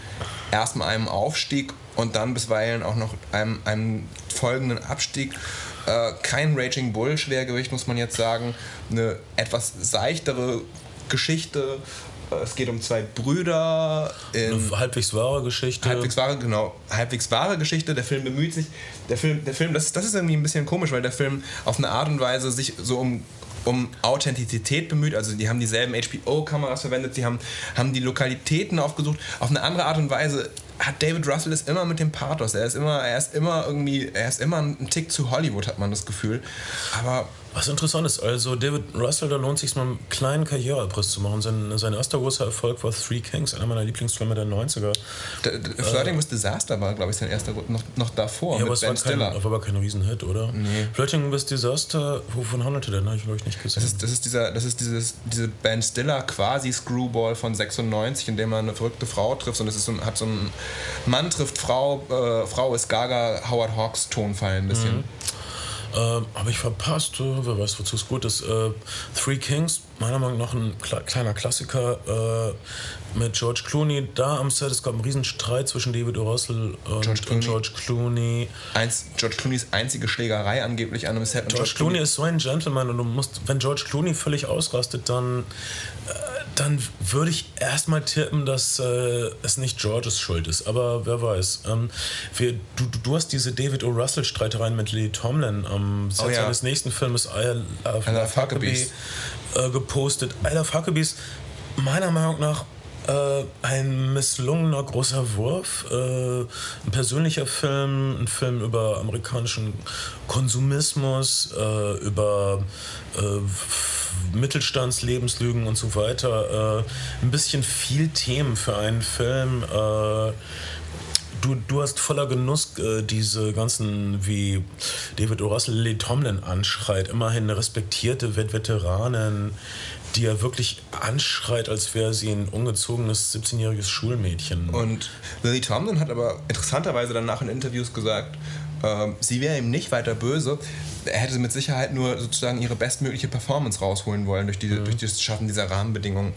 erstmal einem Aufstieg und dann bisweilen auch noch einem, einem folgenden Abstieg. Äh, kein Raging Bull Schwergewicht, muss man jetzt sagen. Eine etwas seichtere Geschichte es geht um zwei Brüder. In Eine halbwegs wahre Geschichte. Halbwegs wahre, genau. Halbwegs wahre Geschichte. Der Film bemüht sich. Der Film, der Film das, das ist irgendwie ein bisschen komisch, weil der Film auf eine Art und Weise sich so um um Authentizität bemüht. Also die haben dieselben HBO-Kameras verwendet, sie haben, haben die Lokalitäten aufgesucht. Auf eine andere Art und Weise hat David Russell es immer mit dem Pathos. Er ist immer, er ist immer irgendwie, er ist immer ein Tick zu Hollywood, hat man das Gefühl. Aber was interessant ist, also David Russell, da lohnt sich mal einen kleinen Karriereabriss zu machen. Sein, sein erster großer Erfolg war Three Kings, einer meiner Lieblingsfilme der 90er. The, the Flirting äh, with Disaster war, glaube ich, sein erster, noch, noch davor. Ja, aber es war, kein, war aber kein Riesenhit, oder? Nee. Flirting with Disaster, wovon handelte der? Habe ich, glaube ich, nicht gesehen. Das ist, das ist, dieser, das ist dieses, diese Ben Stiller quasi Screwball von 96, in dem man eine verrückte Frau trifft und es ist so, hat so ein Mann trifft Frau, äh, Frau ist Gaga, Howard Hawks Tonfall ein bisschen. Mhm. Äh, Habe ich verpasst, wer weiß, wozu es gut ist. Äh, Three Kings, meiner Meinung nach ein kleiner Klassiker äh, mit George Clooney. Da am Set, es gab einen Riesenstreit zwischen David O. Russell und George Clooney. Und George Clooney. Eins, George Clooneys einzige Schlägerei angeblich an einem Set. George, George Clooney, Clooney ist so ein Gentleman und du musst, wenn George Clooney völlig ausrastet, dann äh, dann würde ich erstmal tippen, dass äh, es nicht Georges Schuld ist. Aber wer weiß. Ähm, wir, du, du hast diese David O. Russell-Streitereien mit Lily Tomlin am Set oh, seines nächsten Films I Love Huckabee äh, gepostet. I Love Huckabees, meiner Meinung nach äh, ein misslungener großer Wurf, äh, ein persönlicher Film, ein Film über amerikanischen Konsumismus, äh, über äh, Mittelstandslebenslügen und so weiter. Äh, ein bisschen viel Themen für einen Film. Äh, du, du hast voller Genuss äh, diese ganzen, wie David O. Russell Lily Tomlin anschreit, immerhin eine respektierte Veteranin, die er wirklich anschreit, als wäre sie ein ungezogenes 17-jähriges Schulmädchen. Und Lily Tomlin hat aber interessanterweise danach in Interviews gesagt, äh, sie wäre ihm nicht weiter böse. Er hätte mit Sicherheit nur sozusagen ihre bestmögliche Performance rausholen wollen durch, die, mhm. durch das Schaffen dieser Rahmenbedingungen.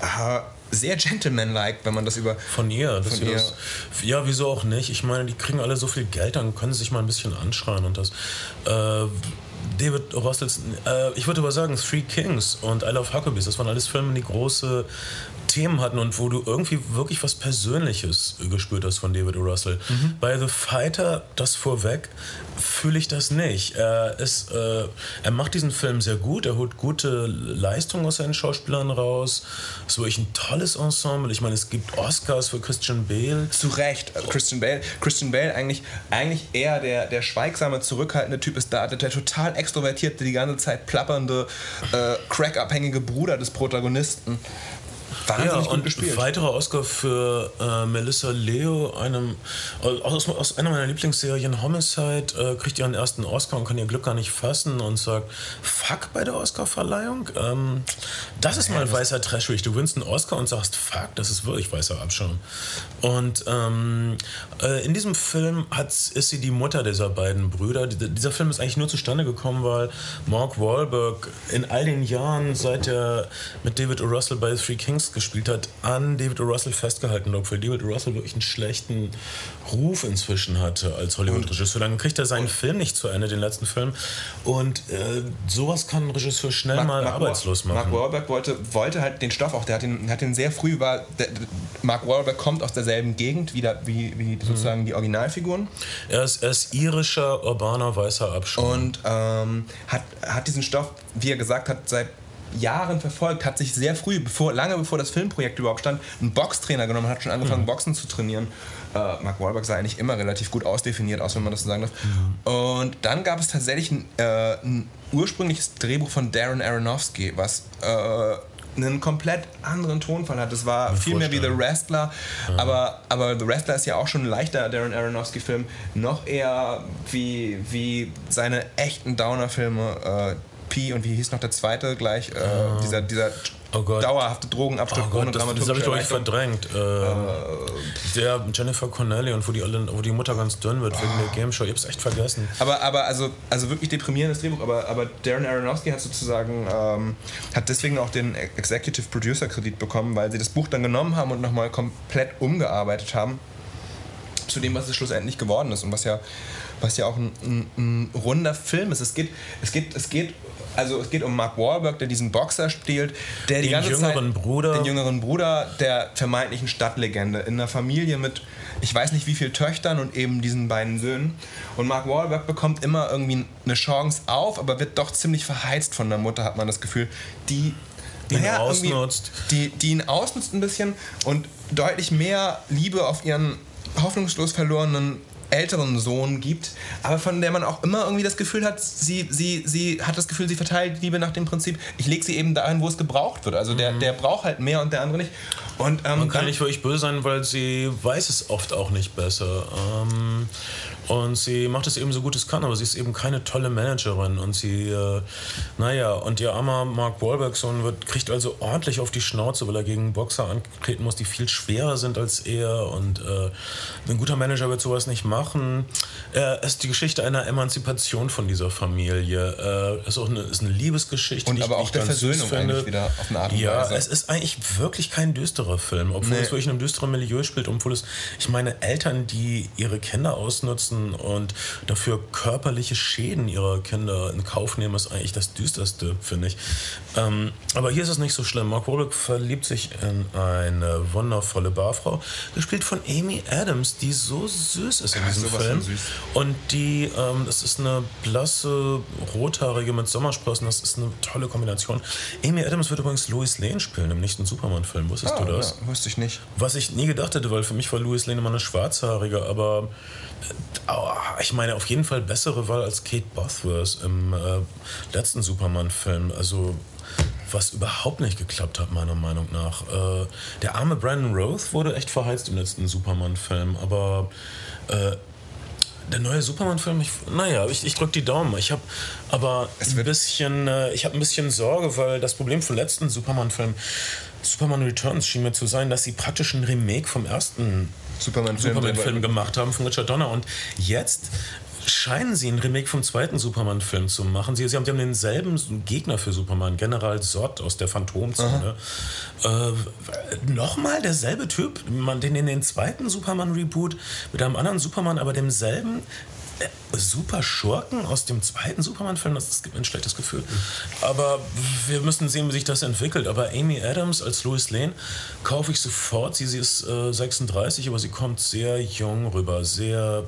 Äh, sehr gentlemanlike, wenn man das über. Von ihr. Von ihr. Das, ja, wieso auch nicht? Ich meine, die kriegen alle so viel Geld, dann können sie sich mal ein bisschen anschreien und das. Äh, David Rostels, äh, ich würde aber sagen, Three Kings und I Love Huckabees, das waren alles Filme, die große Themen hatten und wo du irgendwie wirklich was Persönliches gespürt hast von David O. Russell. Mhm. Bei The Fighter, das vorweg, fühle ich das nicht. Er, ist, äh, er macht diesen Film sehr gut, er holt gute Leistungen aus seinen Schauspielern raus. Es ist wirklich ein tolles Ensemble. Ich meine, es gibt Oscars für Christian Bale. Zu Recht. Also Christian Bale, Christian Bale eigentlich, eigentlich eher der, der schweigsame, zurückhaltende Typ ist da, der, der total extrovertierte, die ganze Zeit plappernde, äh, crackabhängige Bruder des Protagonisten. Wahnsinnig Ja, gut und gespielt. weiterer Oscar für äh, Melissa Leo, einem, aus, aus einer meiner Lieblingsserien Homicide, äh, kriegt ihren ersten Oscar und kann ihr Glück gar nicht fassen und sagt, fuck bei der Oscarverleihung. Ähm, das ist mal weißer Trashwig. Du gewinnst einen Oscar und sagst, fuck, das ist wirklich weißer Abschaum. Und ähm, äh, in diesem Film hat, ist sie die Mutter dieser beiden Brüder. Die, dieser Film ist eigentlich nur zustande gekommen, weil Mark Wahlberg in all den Jahren, seit er mit David O. Russell bei Three Kings gespielt hat, an David O. Russell festgehalten obwohl David O. Russell wirklich einen schlechten Ruf inzwischen hatte als Hollywood-Regisseur. Dann kriegt er seinen Film nicht zu Ende, den letzten Film. Und äh, sowas kann ein Regisseur schnell mal arbeitslos Mark machen. Wahlberg wollte, wollte halt den Stoff auch, der hat den, hat den sehr früh, war, der, Mark Wahlberg kommt aus derselben Gegend wie, der, wie, Mhm. wie sozusagen die Originalfiguren Er ist, er ist irischer, urbaner, weißer Abschaum. und ähm, hat, hat diesen Stoff, wie er gesagt hat, seit Jahren verfolgt, hat sich sehr früh, bevor, lange bevor das Filmprojekt überhaupt stand, einen Boxtrainer genommen, hat schon angefangen, Boxen zu trainieren. Äh, Mark Wahlberg sah eigentlich immer relativ gut ausdefiniert aus, wenn man das so sagen darf. Und dann gab es tatsächlich ein, äh, ein ursprüngliches Drehbuch von Darren Aronofsky, was äh, einen komplett anderen Tonfall hat. Es war viel mehr wie The. Wrestler, aber, aber The Wrestler ist ja auch schon ein leichter Darren Aronofsky-Film, noch eher wie, wie seine echten Downer-Filme. Pi und wie hieß noch der zweite gleich? Äh, dieser dieser Oh dauerhafte Drogenabstritt Oh Gott, das, das habe ich ich dramaturgische verdrängt. Äh, der Jennifer Connelly und wo die, alle, wo die Mutter ganz dünn wird wegen der Game Show. Ich habe es echt vergessen. Aber, aber also, also wirklich deprimierendes Drehbuch, aber, aber Darren Aronofsky hat sozusagen, ähm, hat deswegen auch den Executive Producer Kredit bekommen, weil sie das Buch dann genommen haben und nochmal komplett umgearbeitet haben zu dem, was es schlussendlich geworden ist und was ja, was ja auch ein, ein, ein runder Film ist. Es geht, es geht, es geht, also es geht um Mark Wahlberg, der diesen Boxer spielt, der Den jüngeren Zeit, Bruder. den jüngeren Bruder der vermeintlichen Stadtlegende in einer Familie mit ich weiß nicht wie viel Töchtern und eben diesen beiden Söhnen. Und Mark Wahlberg bekommt immer irgendwie eine Chance auf, aber wird doch ziemlich verheizt von der Mutter, hat man das Gefühl, die Die ihn naja, ausnutzt. Die, die ihn ausnutzt ein bisschen und deutlich mehr Liebe auf ihren hoffnungslos verlorenen älteren Sohn gibt, aber von der man auch immer irgendwie das Gefühl hat, sie, sie, sie hat das Gefühl, sie verteilt Liebe nach dem Prinzip, ich lege sie eben dahin, wo es gebraucht wird. Also der, der braucht halt mehr und der andere nicht. Und, ähm. Man kann nicht wirklich böse sein, weil sie weiß es oft auch nicht besser. Ähm, und sie macht es eben so gut es kann, aber sie ist eben keine tolle Managerin. Und sie, äh, naja, und ihr armer Mark Wahlberg-Sohn wird, kriegt also ordentlich auf die Schnauze, weil er gegen Boxer antreten muss, die viel schwerer sind als er. Und äh, ein guter Manager wird sowas nicht machen. Äh, es ist die Geschichte einer Emanzipation von dieser Familie. Äh, ist auch eine, ist eine Liebesgeschichte. Und aber auch der Versöhnung finde. eigentlich wieder auf eine Art und ja, Weise. es ist eigentlich wirklich kein düsterer Film, obwohl Nee. es wirklich in einem düsteren Milieu spielt, obwohl es, ich meine, Eltern, die ihre Kinder ausnutzen und dafür körperliche Schäden ihrer Kinder in Kauf nehmen, ist eigentlich das Düsterste, finde ich. Ähm, aber hier ist es nicht so schlimm. Mark Wahlberg verliebt sich in eine wundervolle Barfrau, gespielt von Amy Adams, die so süß ist in diesem sowas Film. Und die, ähm, das ist eine blasse, rothaarige mit Sommersprossen, das ist eine tolle Kombination. Amy Adams wird übrigens Lois Lane spielen im nächsten Superman-Film, wusstest Ah, du das? Ja, wusste ich nicht. Was ich nie gedacht hätte, weil für mich war Louis immer eine schwarzhaarige, aber aua, ich meine auf jeden Fall bessere Wahl als Kate Bosworth im äh, letzten Superman-Film. Also was überhaupt nicht geklappt hat, meiner Meinung nach. Äh, der arme Brandon Roth wurde echt verheizt im letzten Superman-Film, aber äh, der neue Superman-Film, ich, naja, ich, ich drücke die Daumen. Ich habe aber Es ein bisschen, äh, ich habe ein bisschen Sorge, weil das Problem vom letzten Superman-Film, Superman Returns, schien mir zu sein, dass sie praktisch ein Remake vom ersten Superman-Film. Superman-Film gemacht haben von Richard Donner und jetzt scheinen sie ein Remake vom zweiten Superman-Film zu machen. Sie, sie, haben, denselben Gegner für Superman, General Zod aus der Phantomzone. Äh, Nochmal derselbe Typ, man, den in den zweiten Superman-Reboot mit einem anderen Superman, aber demselben super Schurken aus dem zweiten Superman-Film, das gibt mir ein schlechtes Gefühl. Aber wir müssen sehen, wie sich das entwickelt. Aber Amy Adams als Lois Lane kaufe ich sofort. Sie, sie ist äh, 36, aber sie kommt sehr jung rüber, sehr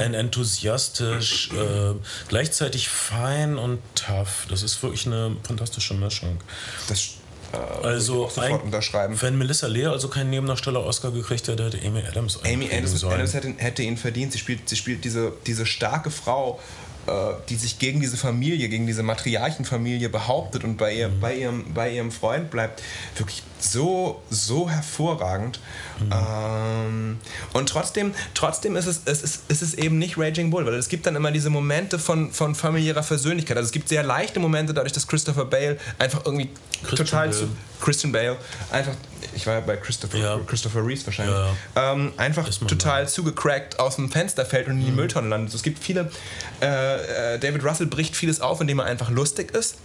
en- enthusiastisch, äh, gleichzeitig fein und tough. Das ist wirklich eine fantastische Mischung. Das äh, Also, sofort unterschreiben. wenn Melissa Lea also keinen Nebendarsteller-Oscar gekriegt hätte, hätte Amy Adams Amy Adams. Adams hätte, hätte ihn verdient. Sie spielt, sie spielt diese, diese starke Frau, die sich gegen diese Familie, gegen diese Matriarchenfamilie behauptet und bei, ihr, bei, ihrem, bei ihrem Freund bleibt. Wirklich so, so hervorragend. Ähm, und trotzdem, trotzdem ist es, es, ist, es ist eben nicht Raging Bull, weil es gibt dann immer diese Momente von, von familiärer Versöhnlichkeit. Also es gibt sehr leichte Momente, dadurch, dass Christopher Bale einfach irgendwie Christian total Bale. zu. Christian Bale, einfach, ich war ja bei Christopher, Ja. Christopher Reeves wahrscheinlich, Ja. ähm, einfach total zugecrackt aus dem Fenster fällt und in die Mhm. Mülltonne landet. Es gibt viele, äh, äh, David Russell bricht vieles auf, indem er einfach lustig ist.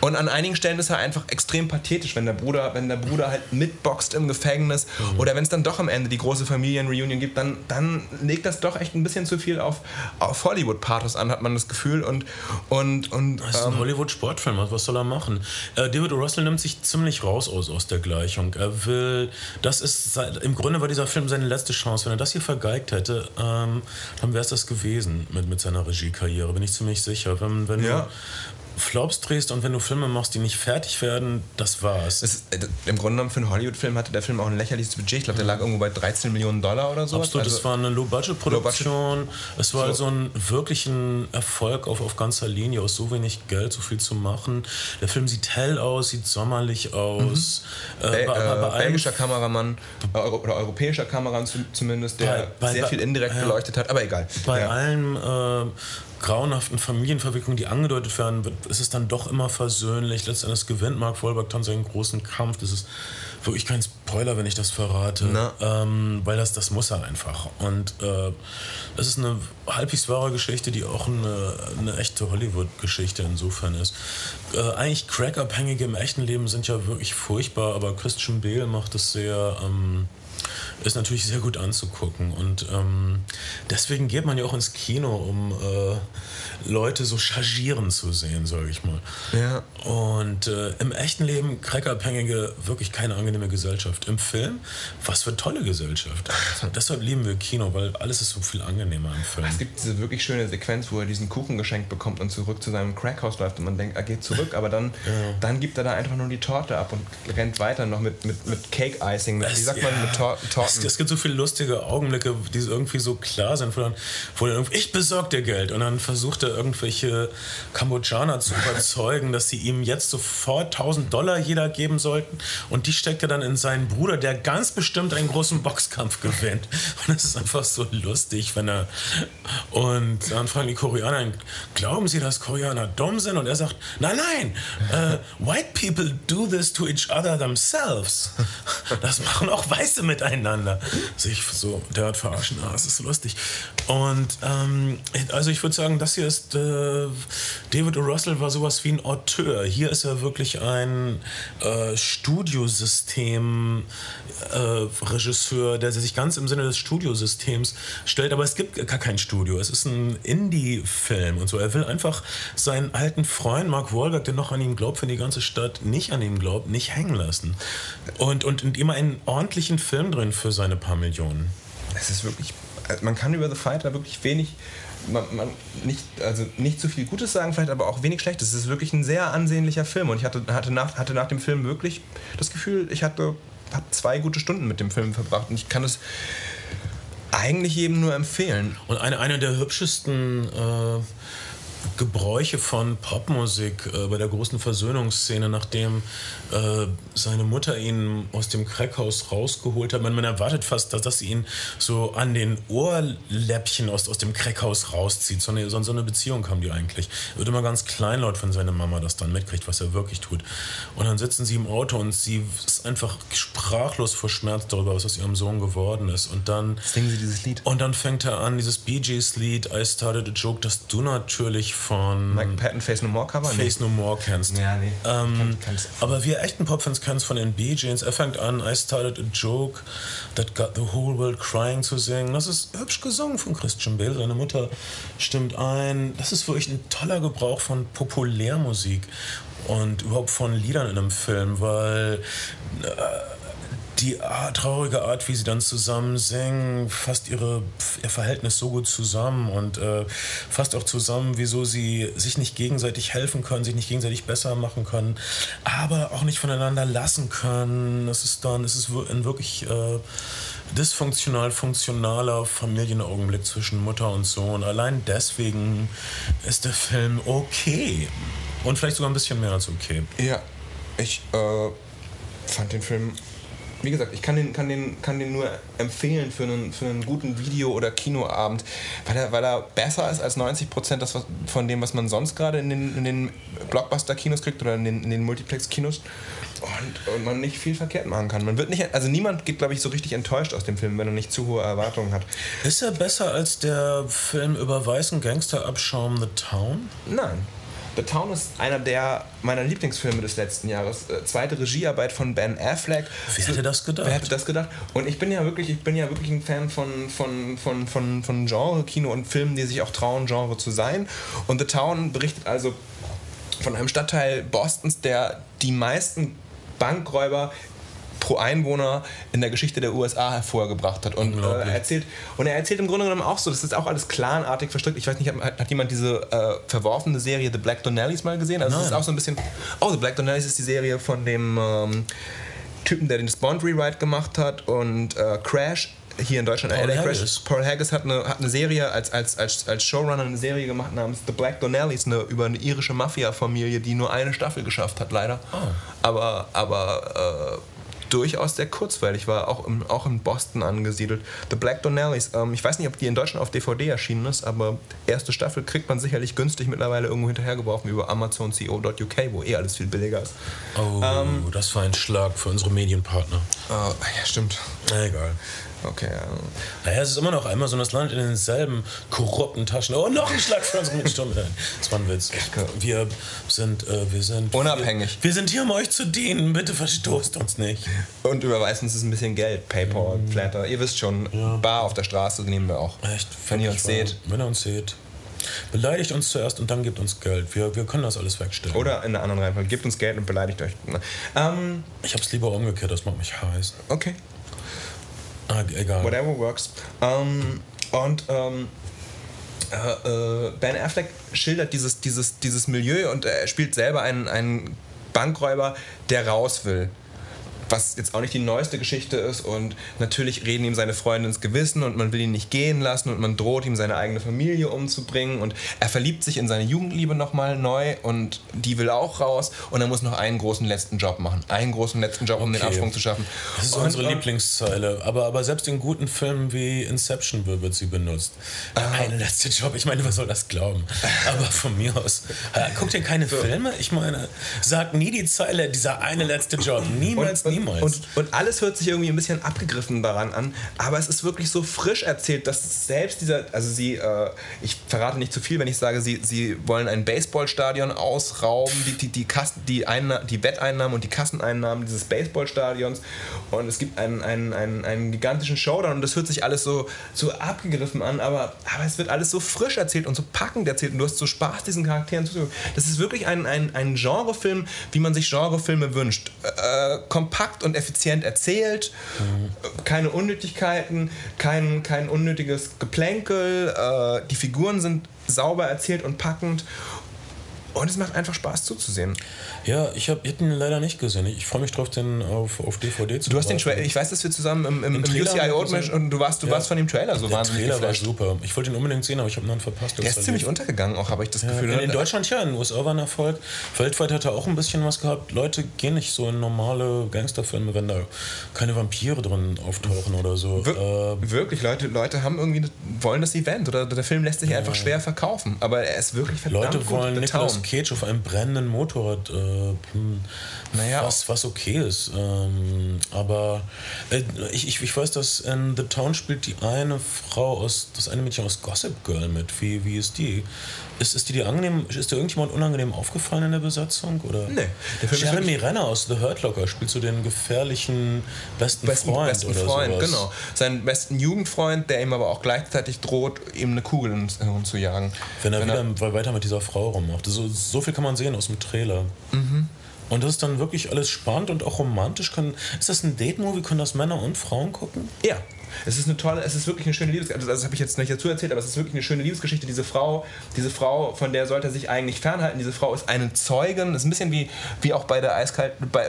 Und an einigen Stellen ist er einfach extrem pathetisch, wenn der Bruder, wenn der Bruder halt mitboxt im Gefängnis Mhm. oder wenn es dann doch am Ende die große Familienreunion gibt, dann, dann legt das doch echt ein bisschen zu viel auf, auf Hollywood-Pathos an, hat man das Gefühl. Und, und, und Das ist ein ähm, Hollywood-Sportfilm, was- soll er machen? Äh, David. Russell nimmt sich ziemlich raus aus, aus der Gleichung. Er will, das ist, im Grunde war dieser Film seine letzte Chance. Wenn er das hier vergeigt hätte, ähm, dann wäre es das gewesen mit, mit seiner Regiekarriere, bin ich ziemlich sicher. Wenn, wenn Ja. Flops drehst und wenn du Filme machst, die nicht fertig werden, das war's. es ist, äh, Im Grunde genommen für einen Hollywood-Film hatte der Film auch ein lächerliches Budget. Ich glaube, der lag irgendwo bei 13 Millionen Dollar oder so. Absolut, es war eine Low-Budget-Produktion. Es war So. also ein wirklichen Erfolg auf, auf ganzer Linie, aus so wenig Geld so viel zu machen. Der Film sieht hell aus, sieht sommerlich aus. Äh, Bel bei- bei- bei äh, allem- belgischer Kameramann äh, Euro oder europäischer Kameramann zu, zumindest, der Bei- bei- sehr bei- viel indirekt beleuchtet hat, aber egal. Bei ja. allen äh, grauenhaften Familienverwicklungen, die angedeutet werden, ist es dann doch immer versöhnlich. Letztendlich gewinnt Mark Wahlberg dann seinen großen Kampf. Das ist wirklich kein Spoiler, wenn ich das verrate, ähm, weil das, das muss er einfach. Und äh, es ist eine halbwegs wahre Geschichte, die auch eine, eine echte Hollywood-Geschichte insofern ist. Äh, eigentlich Crack-Abhängige im echten Leben sind ja wirklich furchtbar, aber Christian Bale macht es sehr... Ähm, ist natürlich sehr gut anzugucken und ähm, deswegen geht man ja auch ins Kino, um äh, Leute so chargieren zu sehen, sage ich mal. Ja. Und äh, im echten Leben Crackabhängige wirklich keine angenehme Gesellschaft. Im Film, was für tolle Gesellschaft. [LAUGHS] Deshalb lieben wir Kino, weil alles ist so viel angenehmer im Film. Es gibt diese wirklich schöne Sequenz, wo er diesen Kuchen geschenkt bekommt und zurück zu seinem Crackhaus läuft und man denkt, er geht zurück, aber dann, dann gibt er da einfach nur die Torte ab und rennt weiter noch mit, mit, mit Cake-Icing, mit, wie sagt man, mit Tor Es, es gibt so viele lustige Augenblicke, die irgendwie so klar sind, wo dann, wo dann irgendwie, ich besorg dir Geld und dann versucht er irgendwelche Kambodschaner zu [LAUGHS] überzeugen, dass sie ihm jetzt sofort 1000 Dollar jeder geben sollten und die steckt er dann in seinen Bruder, der ganz bestimmt einen großen Boxkampf gewinnt und es ist einfach so lustig, wenn er und dann fragen die Koreaner, glauben sie, dass Koreaner dumm sind? Und er sagt, nein, nein, äh, white people do this to each other themselves. Das machen auch Weiße miteinander. Sich so derart verarschen, ah, das ist lustig. Und ähm, also ich würde sagen, das hier ist, äh, David. Russell war sowas wie ein Auteur. Hier ist er wirklich ein äh, Studiosystem-Regisseur, der sich ganz im Sinne des Studiosystems stellt. Aber es gibt gar kein Studio. Es ist ein Indie-Film und so. Er will einfach seinen alten Freund Mark Wahlberg, der noch an ihn glaubt, wenn die ganze Stadt nicht an ihn glaubt, nicht hängen lassen. Und, und, und immer einen ordentlichen Film drin für seine paar Millionen. Es ist wirklich, also man kann über The Fighter wirklich wenig, man, man nicht, also nicht zu viel Gutes sagen, vielleicht aber auch wenig Schlechtes. Es ist wirklich ein sehr ansehnlicher Film und ich hatte, hatte, nach, hatte nach dem Film wirklich das Gefühl, ich hatte habe zwei gute Stunden mit dem Film verbracht und ich kann es eigentlich jedem nur empfehlen. Und eine, eine der hübschesten äh, Gebräuche von Popmusik äh, bei der großen Versöhnungsszene, nachdem äh, seine Mutter ihn aus dem Crackhaus rausgeholt hat. Man, man erwartet fast, dass, dass sie ihn so an den Ohrläppchen aus, aus dem Crackhaus rauszieht. So eine, so, eine Beziehung haben die eigentlich. Wird immer ganz kleinlaut, wenn seine Mama das dann mitkriegt, was er wirklich tut. Und dann sitzen sie im Auto und sie ist einfach sprachlos vor Schmerz darüber, was aus ihrem Sohn geworden ist. Und dann Singen Sie dieses Lied. und dann fängt er an, dieses Bee Gees Lied I Started a Joke, das du natürlich von Mike Patton, Face No More Cover? Face No More kennst. Ja, nee. Ähm, Kann- aber wir echten Popfans kennen es von den Bee Gees. Er fängt an, I started a joke that got the whole world crying zu singen. Das ist hübsch gesungen von Christian Bale. Seine Mutter stimmt ein. Das ist wirklich ein toller Gebrauch von Populärmusik und überhaupt von Liedern in einem Film, weil äh, die Art, traurige Art, wie sie dann zusammen singen, fasst ihre, ihr Verhältnis so gut zusammen und äh, fasst auch zusammen, wieso sie sich nicht gegenseitig helfen können, sich nicht gegenseitig besser machen können, aber auch nicht voneinander lassen können. Es ist dann, es ist ein wirklich äh, dysfunktional funktionaler Familienaugenblick zwischen Mutter und Sohn. Allein deswegen ist der Film okay. Und vielleicht sogar ein bisschen mehr als okay. Ja, ich äh, fand den Film. Wie gesagt, ich kann den, kann den, kann den nur empfehlen für einen, für einen guten Video- oder Kinoabend, weil er, weil er besser ist als 90 Prozent von dem, was man sonst gerade in den, in den Blockbuster-Kinos kriegt oder in den, in den Multiplex-Kinos. Und, und man nicht viel verkehrt machen kann. Man wird nicht, also niemand geht, glaube ich, so richtig enttäuscht aus dem Film, wenn er nicht zu hohe Erwartungen hat. Ist er besser als der Film über weißen Gangsterabschaum The Town? Nein. The Town ist einer der meiner Lieblingsfilme des letzten Jahres. Äh, zweite Regiearbeit von Ben Affleck. Wer hätte das gedacht? Wer hätte das gedacht? Und ich bin ja wirklich, ich bin ja wirklich ein Fan von, von, von, von, von Genre-Kino und Filmen, die sich auch trauen, Genre zu sein. Und The Town berichtet also von einem Stadtteil Bostons, der die meisten Bankräuber pro Einwohner in der Geschichte der USA hervorgebracht hat. Und, äh, er erzählt, und er erzählt im Grunde genommen auch so, das ist auch alles clanartig verstrickt. Ich weiß nicht, hat, hat jemand diese äh, verworfene Serie The Black Donnellys mal gesehen? Also es ist Nein. auch so ein bisschen... Oh, The Black Donnellys ist die Serie von dem ähm, Typen, der den Bond Rewrite gemacht hat und äh, Crash hier in Deutschland. Paul LA Crash. Haggis. Paul Haggis hat eine, hat eine Serie als, als, als, als Showrunner eine Serie gemacht namens The Black Donnellys, eine, über eine irische Mafia-Familie, die nur eine Staffel geschafft hat, leider. Aber, aber äh, durchaus sehr kurzweilig, war auch, im, auch in Boston angesiedelt. The Black Donnellys, ähm, ich weiß nicht, ob die in Deutschland auf DVD erschienen ist, aber erste Staffel kriegt man sicherlich günstig mittlerweile irgendwo hinterhergeworfen über amazon.co.uk, wo eh alles viel billiger ist. Oh, das war ein Schlag für unsere Medienpartner. Äh, ja, stimmt. Na, egal. Okay, ja. Naja, es ist immer noch Amazon, das landet in denselben korrupten Taschen. Oh, noch ein Schlag für unsere Medienpartner. Das war ein Witz. Wir sind, äh, wir sind... Unabhängig. Wir, wir sind hier, um euch zu dienen. Bitte verstoßt uns nicht. Und überweist uns ein bisschen Geld. Paypal, Flatter. Ihr wisst schon, Bar auf der Straße nehmen wir auch. Echt, Wenn ihr uns seht. Wenn ihr uns seht. Beleidigt uns zuerst und dann gebt uns Geld. Wir, wir können das alles wegstellen. Oder in einer anderen Reihenfolge. Gebt uns Geld und beleidigt euch. Ähm, Ich hab's lieber umgekehrt, das macht mich heiß. okay. Ah, egal. Whatever works. Ähm, und ähm, äh, äh, Ben Affleck schildert dieses, dieses, dieses Milieu und er spielt selber einen, einen Bankräuber, der raus will. Was jetzt auch nicht die neueste Geschichte ist und natürlich reden ihm seine Freunde ins Gewissen und man will ihn nicht gehen lassen und man droht ihm seine eigene Familie umzubringen und er verliebt sich in seine Jugendliebe nochmal neu und die will auch raus und er muss noch einen großen letzten Job machen. Einen großen letzten Job, um den Okay. Absprung zu schaffen. Das ist Und, unsere ähm, Lieblingszeile. Aber, aber selbst in guten Filmen wie Inception wird sie benutzt. Der Ah. eine letzte Job. Ich meine, wer soll das glauben? Aber von mir aus. Guckt ihr keine Filme? Ich meine, sagt nie die Zeile, dieser eine letzte Job. Niemals, und, niemals. Und, und alles hört sich irgendwie ein bisschen abgegriffen daran an, aber es ist wirklich so frisch erzählt, dass selbst dieser, also sie, äh, ich verrate nicht zu viel, wenn ich sage, sie, sie wollen ein Baseballstadion ausrauben, die, die, die, Kassen, die, Einna die Wetteinnahmen und die Kasseneinnahmen dieses Baseballstadions und es gibt einen, einen, einen, einen gigantischen Showdown und das hört sich alles so, so abgegriffen an, aber, aber es wird alles so frisch erzählt und so packend erzählt und du hast so Spaß, diesen Charakteren zuzuhören. Das ist wirklich ein, ein, ein Genrefilm, wie man sich Genrefilme wünscht. Äh, kompakt und effizient erzählt, äh, keine Unnötigkeiten, kein, kein unnötiges Geplänkel, äh, die Figuren sind sauber erzählt und packend und es macht einfach Spaß zuzusehen. ja, ich habe ihn leider nicht gesehen. Ich, freue mich drauf, den auf, auf DVD zu Du hast den. Trailer, ich weiß, dass wir zusammen im, im, im Trailer UCI gesehen. und du warst, du Ja. warst von dem Trailer so Der wahnsinnig Trailer war geflasht. super. Ich wollte ihn unbedingt sehen, aber ich habe ihn dann verpasst. Der ist ziemlich untergegangen auch, habe ich das Gefühl. In, in? Deutschland ja, in den USA war ein Erfolg. Weltweit hat er auch ein bisschen was gehabt. Leute gehen nicht so in normale Gangsterfilme, wenn da keine Vampire drin auftauchen oder so. Wir Äh, wirklich, Leute, Leute haben irgendwie wollen das Event oder der Film lässt sich einfach schwer verkaufen. Aber er ist wirklich verdammt Leute gut. wollen The Nicolas. Cage auf einem brennenden Motorrad, äh, hm, Naja. was, was okay ist. Ähm, aber äh, ich, ich, ich weiß, dass in The Town spielt die eine Frau aus, das eine Mädchen aus Gossip Girl mit. Wie, wie ist die? Ist, ist die angenehm, ist dir irgendjemand unangenehm aufgefallen in der Besetzung? Oder? Nee, der Film Jeremy Renner aus The Hurt Locker spielt so den gefährlichen besten, besten, Freund besten oder Freund, sowas. genau. Seinen besten Jugendfreund, der ihm aber auch gleichzeitig droht, ihm eine Kugel ins Hirn zu jagen. Wenn er wieder weiter mit dieser Frau rummacht. So, so viel kann man sehen aus dem Trailer. Mhm. Und das ist dann wirklich alles spannend und auch romantisch. Ist das ein Date-Movie? Können das Männer und Frauen gucken? Ja. Es ist eine tolle, es ist wirklich eine schöne Liebesgeschichte. Also das habe ich jetzt nicht dazu erzählt, aber es ist wirklich eine schöne Liebesgeschichte. Diese Frau, diese Frau, von der sollte er sich eigentlich fernhalten. Diese Frau ist eine Zeugin. Das ist ein bisschen wie, wie auch bei der Eiskalt, [LAUGHS] bei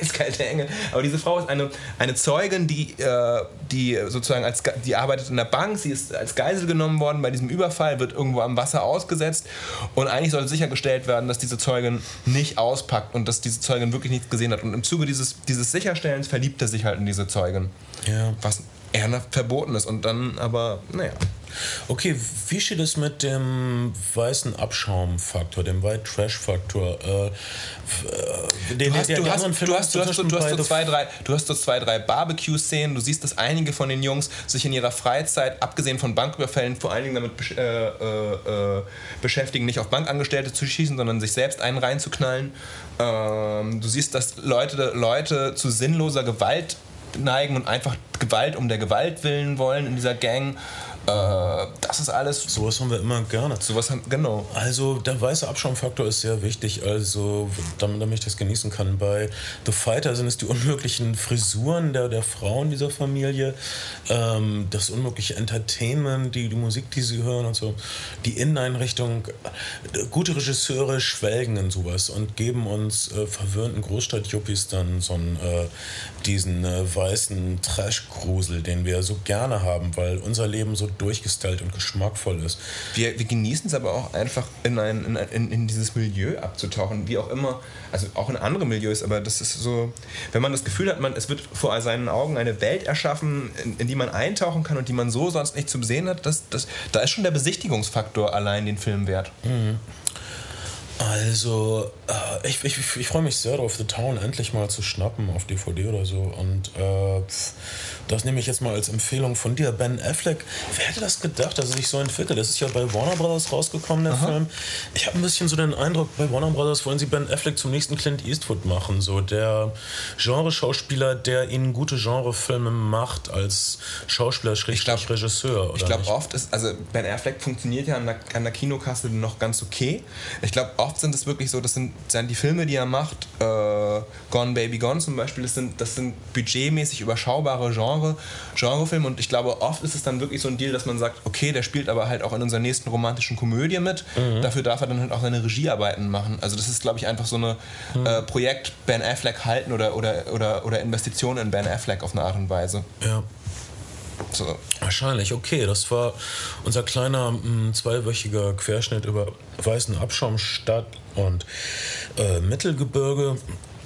Eiskalte Engel. Aber diese Frau ist eine, eine Zeugin, die, äh, die sozusagen als die arbeitet in der Bank. Sie ist als Geisel genommen worden bei diesem Überfall, wird irgendwo am Wasser ausgesetzt. Und eigentlich sollte sichergestellt werden, dass diese Zeugin nicht auspackt und dass diese Zeugin wirklich nichts gesehen hat. Und im Zuge dieses, dieses Sicherstellens verliebt er sich halt in diese Zeugin Ja. was eher verboten ist und dann aber, naja. Okay, wie steht es mit dem weißen Abschaumfaktor, dem White Trash Faktor? Äh, äh, den, Du hast, du hast, du hast, du hast, so- zwischen du hast so beide- zwei, drei, du hast so zwei, drei Barbecue-Szenen. Du siehst, dass einige von den Jungs sich in ihrer Freizeit, abgesehen von Banküberfällen, vor allen Dingen damit besch äh, äh, äh, beschäftigen, nicht auf Bankangestellte zu schießen, sondern sich selbst einen reinzuknallen. Ähm, du siehst, dass Leute, Leute zu sinnloser Gewalt neigen und einfach Gewalt um der Gewalt willen wollen in dieser Gang. Äh, das ist alles. Sowas haben wir immer gerne. Sowas haben, genau. Also der weiße Abschaumfaktor ist sehr wichtig, also damit, damit ich das genießen kann. Bei The Fighter sind es die unmöglichen Frisuren der, der Frauen dieser Familie, ähm, das unmögliche Entertainment, die, die Musik, die sie hören und so, die Inneneinrichtung. Gute Regisseure schwelgen in sowas und geben uns äh, verwöhnten Großstadt-Yuppies dann so einen, äh, diesen äh, weißen Trash-Grusel, den wir so gerne haben, weil unser Leben so durchgestylt und geschmackvoll ist. Wir, wir genießen es aber auch einfach in, ein, in, ein- in, dieses Milieu abzutauchen, wie auch immer, also auch in andere Milieus, aber das ist so, wenn man das Gefühl hat, man, es wird vor seinen Augen eine Welt erschaffen, in, in die man eintauchen kann und die man so sonst nicht zu sehen hat, das, das, da ist schon der Besichtigungsfaktor allein den Film wert. Also, äh, ich, ich, ich freue mich sehr darauf, The Town endlich mal zu schnappen auf DVD oder so. Und äh, pf, das nehme ich jetzt mal als Empfehlung von dir. Ben Affleck, wer hätte das gedacht, dass er sich so entwickelt? Das ist ja bei Warner Brothers rausgekommen, der Film. Ich habe ein bisschen so den Eindruck, bei Warner Brothers wollen sie Ben Affleck zum nächsten Clint Eastwood machen. So der Genreschauspieler, der ihnen gute Genrefilme macht als Schauspieler, Schrägstrich glaub- Regisseur. Ich glaube, oft ist, also Ben Affleck funktioniert ja an der, an der Kinokasse noch ganz okay. Ich glaube, oft sind es wirklich so, das sind, sind die Filme, die er macht, äh, Gone Baby Gone zum Beispiel, das sind, das sind budgetmäßig überschaubare Genre, Genrefilme und ich glaube, oft ist es dann wirklich so ein Deal, dass man sagt, okay, der spielt aber halt auch in unserer nächsten romantischen Komödie mit, dafür darf er dann halt auch seine Regiearbeiten machen. Also das ist, glaube ich, einfach so eine äh, Projekt Ben Affleck halten oder, oder, oder, oder Investition in Ben Affleck auf eine Art und Weise. Ja. So. Wahrscheinlich, okay. Das war unser kleiner mh, zweiwöchiger Querschnitt über weißen Abschaumstadt und äh, Mittelgebirge.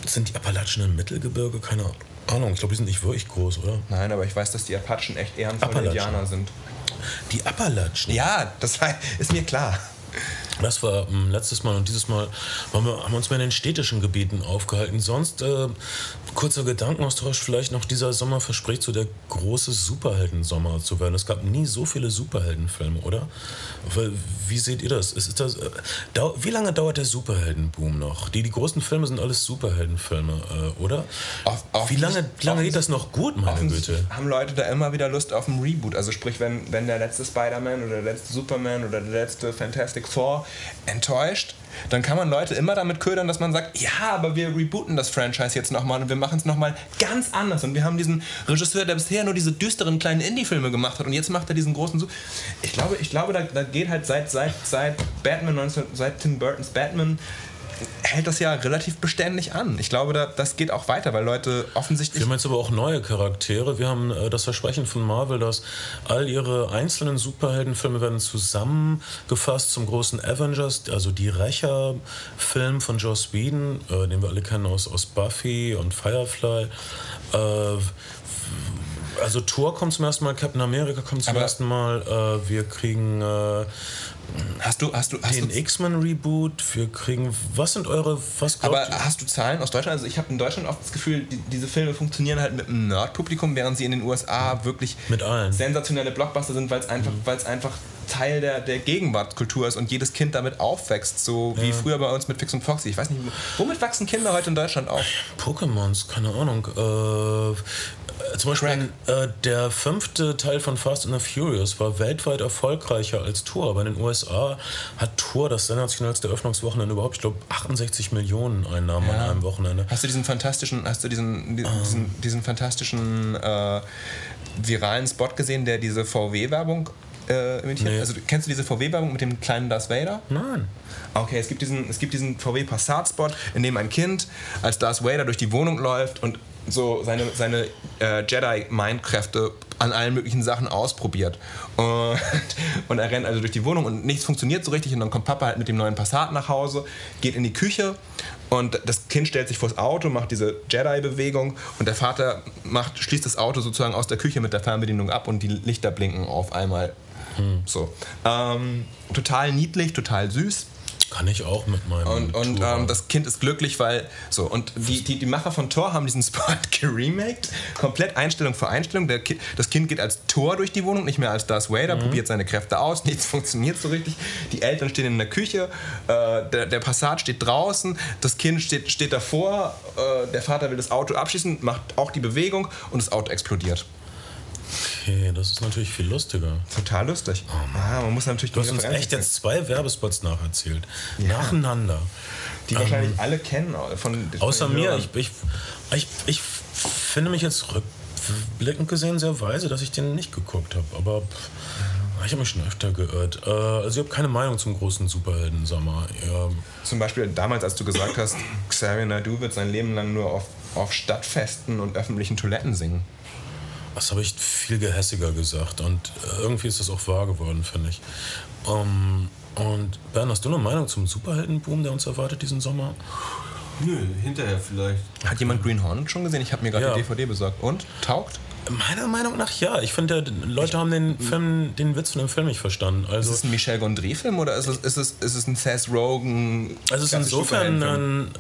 Sind die Appalachen im Mittelgebirge? Keine Ahnung. Ich glaube, die sind nicht wirklich groß, oder? Nein, aber ich weiß, dass die Apachen echt ehrenvolle. Indianer sind. Die Appalachen. Ja, das ist mir klar. Das war ähm, letztes Mal und dieses Mal waren wir, haben wir uns mehr in den städtischen Gebieten aufgehalten. Sonst, äh, kurzer Gedankenaustausch, vielleicht noch dieser Sommer verspricht so der große Superheldensommer zu werden. Es gab nie so viele Superheldenfilme, oder? Weil, Wie seht ihr das? Ist, ist das äh, wie lange dauert der Superheldenboom noch? Die, die großen Filme sind alles Superheldenfilme, äh, oder? Off- off- wie lange, lange geht das noch gut, meine Güte? haben Leute da immer wieder Lust auf ein Reboot. Also sprich, wenn, wenn der letzte Spider-Man oder der letzte Superman oder der letzte Fantastic Four enttäuscht, dann kann man Leute immer damit ködern, dass man sagt, ja, aber wir rebooten das Franchise jetzt nochmal und wir machen es nochmal ganz anders. Und wir haben diesen Regisseur, der bisher nur diese düsteren kleinen Indie-Filme gemacht hat und jetzt macht er diesen großen... Su ich glaube, ich glaube da, da geht halt seit, seit, seit Batman 19, seit Tim Burtons Batman hält das ja relativ beständig an. Ich glaube, da, das geht auch weiter, weil Leute offensichtlich... Wir haben jetzt aber auch neue Charaktere. Wir haben äh, das Versprechen von Marvel, dass all ihre einzelnen Superheldenfilme werden zusammengefasst zum großen Avengers, also die Rächer-Film von Joss Whedon, äh, den wir alle kennen aus, aus Buffy und Firefly. Äh, also Thor kommt zum ersten Mal, Captain America kommt zum Aber- ersten Mal. Äh, wir kriegen äh, Hast du, hast du, hast den du, X-Men-Reboot. Wir kriegen. Was sind eure. Was aber ihr? hast du Zahlen aus Deutschland? Also ich habe in Deutschland oft das Gefühl, die, diese Filme funktionieren halt mit einem Nerd-Publikum, während sie in den USA wirklich Mit allen. sensationelle Blockbuster sind, weil es einfach, weil's einfach Teil der, der Gegenwartskultur ist und jedes Kind damit aufwächst, so wie früher bei uns mit Fix und Foxy. Ich weiß nicht, womit wachsen Kinder heute in Deutschland auf? Pokémons, keine Ahnung. Äh, zum Beispiel äh, der fünfte Teil von Fast and the Furious war weltweit erfolgreicher als Tour, aber in den USA hat Tour das sensationellste Eröffnungswochenende überhaupt, ich glaube 68 Millionen Einnahmen an einem Wochenende. Hast du diesen fantastischen, hast du diesen, di- diesen, diesen fantastischen äh, viralen Spot gesehen, der diese VW-Werbung äh, imitiert? Nee. Also kennst du diese VW-Werbung mit dem kleinen Darth Vader? Nein. Okay, es gibt diesen, es gibt diesen VW Passat-Spot, in dem ein Kind als Darth Vader durch die Wohnung läuft und so seine, seine äh, Jedi-Mindkräfte an allen möglichen Sachen ausprobiert. Und, [LAUGHS] und er rennt also durch die Wohnung und nichts funktioniert so richtig und dann kommt Papa halt mit dem neuen Passat nach Hause, geht in die Küche und das Kind stellt sich vors Auto, macht diese Jedi-Bewegung und der Vater macht, schließt das Auto sozusagen aus der Küche mit der Fernbedienung ab und die Lichter blinken auf einmal. So. Ähm, total niedlich, total süß. Kann ich auch mit meinem. Und, und ähm, das Kind ist glücklich, weil so und die, die, die Macher von Thor haben diesen [LAUGHS] Spot geremaked, komplett Einstellung für Einstellung. Der Ki das Kind geht als Thor durch die Wohnung, nicht mehr als Darth Vader, probiert seine Kräfte aus, [LAUGHS] nichts funktioniert so richtig. Die Eltern stehen in der Küche, äh, der, der Passat steht draußen, das Kind steht, steht davor, äh, der Vater will das Auto abschießen, macht auch die Bewegung und das Auto explodiert. Okay, das ist natürlich viel lustiger. Total lustig. ah, man muss natürlich Du hast uns echt jetzt zwei Werbespots nacherzählt. Nacheinander. die wahrscheinlich alle kennen von Außer von den mir, ich, ich, ich, ich finde mich jetzt rückblickend gesehen sehr weise, dass ich den nicht geguckt habe. Aber ich habe mich schon öfter geirrt. Äh, Also ich habe keine Meinung zum großen Superhelden-Sommer. Ja, Zum Beispiel damals, als du gesagt hast, Xavier Naidoo wird sein Leben lang nur auf, auf Stadtfesten und öffentlichen Toiletten singen. Das habe ich viel gehässiger gesagt und äh, irgendwie ist das auch wahr geworden, finde ich. Ähm, und Bernd, hast du eine Meinung zum Superheldenboom, der uns erwartet diesen Sommer? Nö, hinterher vielleicht. Hat jemand Green Hornet schon gesehen? Ich habe mir gerade Ja. die DVD besorgt. Und? Taugt? Meiner Meinung nach ja. Ich finde, Leute haben den Film, den Witz von dem Film nicht verstanden. Ist Also, es ein Michel Gondry-Film oder ist es, ist, es, ist es ein Seth Rogen? also es ist insofern ein,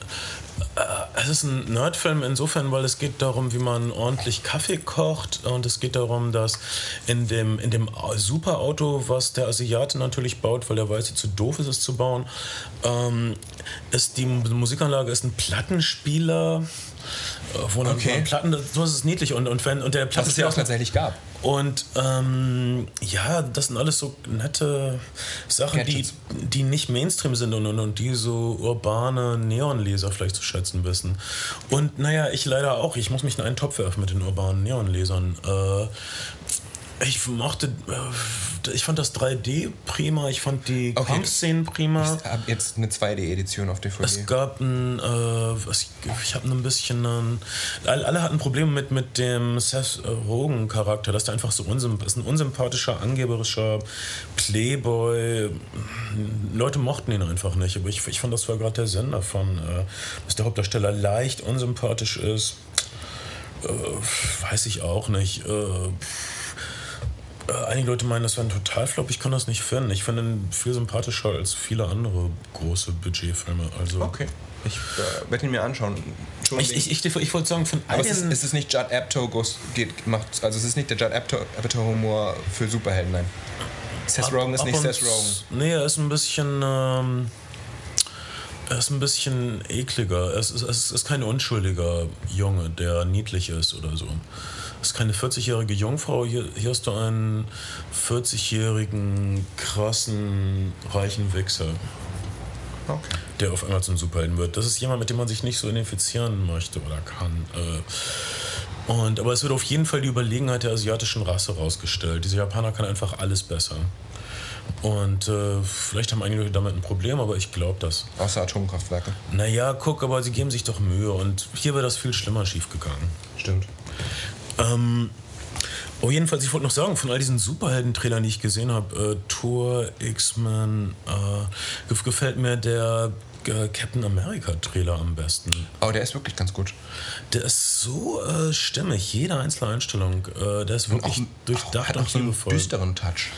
äh, es ist ein Nerdfilm insofern, weil es geht darum, wie man ordentlich Kaffee kocht und es geht darum, dass in dem, in dem Superauto, was der Asiate natürlich baut, weil der Weiße zu doof ist, es zu bauen, ähm, ist die Musikanlage ist ein Plattenspieler. Äh, Wo dann Okay. Platten, das ist niedlich und, und, wenn, und der Was es ja auch tatsächlich gab. Und ähm, ja, das sind alles so nette Sachen, die, die nicht Mainstream sind und, und, und die so urbane Neonleser vielleicht zu schätzen wissen. Und naja, ich leider auch. Ich muss mich in einen Topf werfen mit den urbanen Neonlesern. Äh, ich mochte, äh, ich fand das 3D prima, ich fand die Okay. Kampfszenen prima. Ich habe jetzt eine 2D-Edition auf DVD. Es gab ein, äh, ich, ich habe ein bisschen, ein, alle, alle hatten Probleme mit, mit dem Seth Rogen-Charakter, dass der einfach so unsymp ist ein unsympathischer, angeberischer Playboy. Leute mochten ihn einfach nicht, aber ich, ich fand, das war gerade der Sinn davon, äh, dass der Hauptdarsteller leicht unsympathisch ist. Äh, weiß ich auch nicht. Äh, Einige Leute meinen, das wäre ein Totalflop. Ich kann das nicht finden. Ich finde ihn viel sympathischer als viele andere große Budgetfilme. Also Okay. Ich äh, werde ihn mir anschauen. Schon ich, ich, ich, ich wollte sagen, von aber es ist, es ist nicht Judd Apatow geht, macht, also es ist nicht der Judd Apatow, Humor für Superhelden, nein. Seth Rogen ist nicht Seth Rogen. Nee, er ist ein bisschen... Ähm, er ist ein bisschen ekliger. Er ist, es ist kein unschuldiger Junge, der niedlich ist oder so. Ist keine 40-jährige Jungfrau. Hier, hier hast du einen 40-jährigen, krassen, reichen Wichser. Okay. der auf einmal zum Superhelden wird. Das ist jemand, mit dem man sich nicht so identifizieren möchte oder kann. Äh, Und, aber es wird auf jeden Fall die Überlegenheit der asiatischen Rasse rausgestellt. Diese Japaner kann einfach alles besser. Und äh, vielleicht haben einige damit ein Problem, aber ich glaube das. Außer Atomkraftwerke. Naja, guck, aber sie geben sich doch Mühe und hier wäre das viel schlimmer schiefgegangen. Stimmt. Ähm, oh, jedenfalls, ich wollte noch sagen, von all diesen Superhelden-Trailern, die ich gesehen habe, äh, Thor, X-Men, äh, gef- gefällt mir der äh, Captain America-Trailer am besten. Aber der ist wirklich ganz gut. Der ist so äh, stimmig, jede einzelne Einstellung. Äh, der ist wirklich Auch, durchdacht hat und auch so einen liebevoll. düsteren Touch.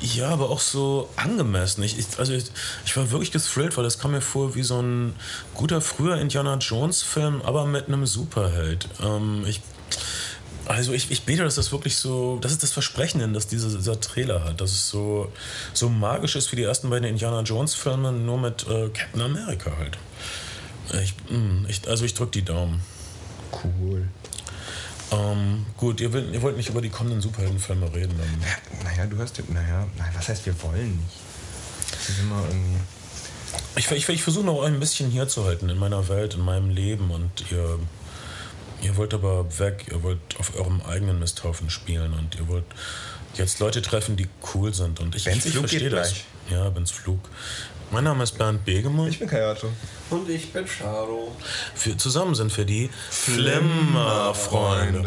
Ja, aber auch so angemessen. Ich, ich, also ich, ich war wirklich gethrillt, weil das kam mir vor wie so ein guter früher Indiana Jones-Film, aber mit einem Superheld. Ähm, ich, also ich, ich bete, dass das wirklich so, das ist das Versprechen, das dieser, dieser Trailer hat, dass es so, so magisch ist wie die ersten beiden Indiana Jones-Filme, nur mit äh, Captain America halt. Ich, mh, ich, also ich drück die Daumen. Cool. Ähm, gut, ihr, will, ihr wollt nicht über die kommenden Superheldenfilme reden. Dann. Ja, naja, du hast. Naja, nein, was heißt, wir wollen nicht? Das ist immer irgendwie. Ich, ich, ich versuche noch ein bisschen hier zu halten in meiner Welt, in meinem Leben und ihr, ihr wollt aber weg, ihr wollt auf eurem eigenen Misthaufen spielen und ihr wollt jetzt Leute treffen, die cool sind und ich, Ben's ich Flug verstehe geht das. gleich. Ja, Ben's Flug. Mein Name ist Bernd Begemann. Ich bin Kayato. Und ich bin Charo. Für, zusammen sind wir die Flimmerfreunde.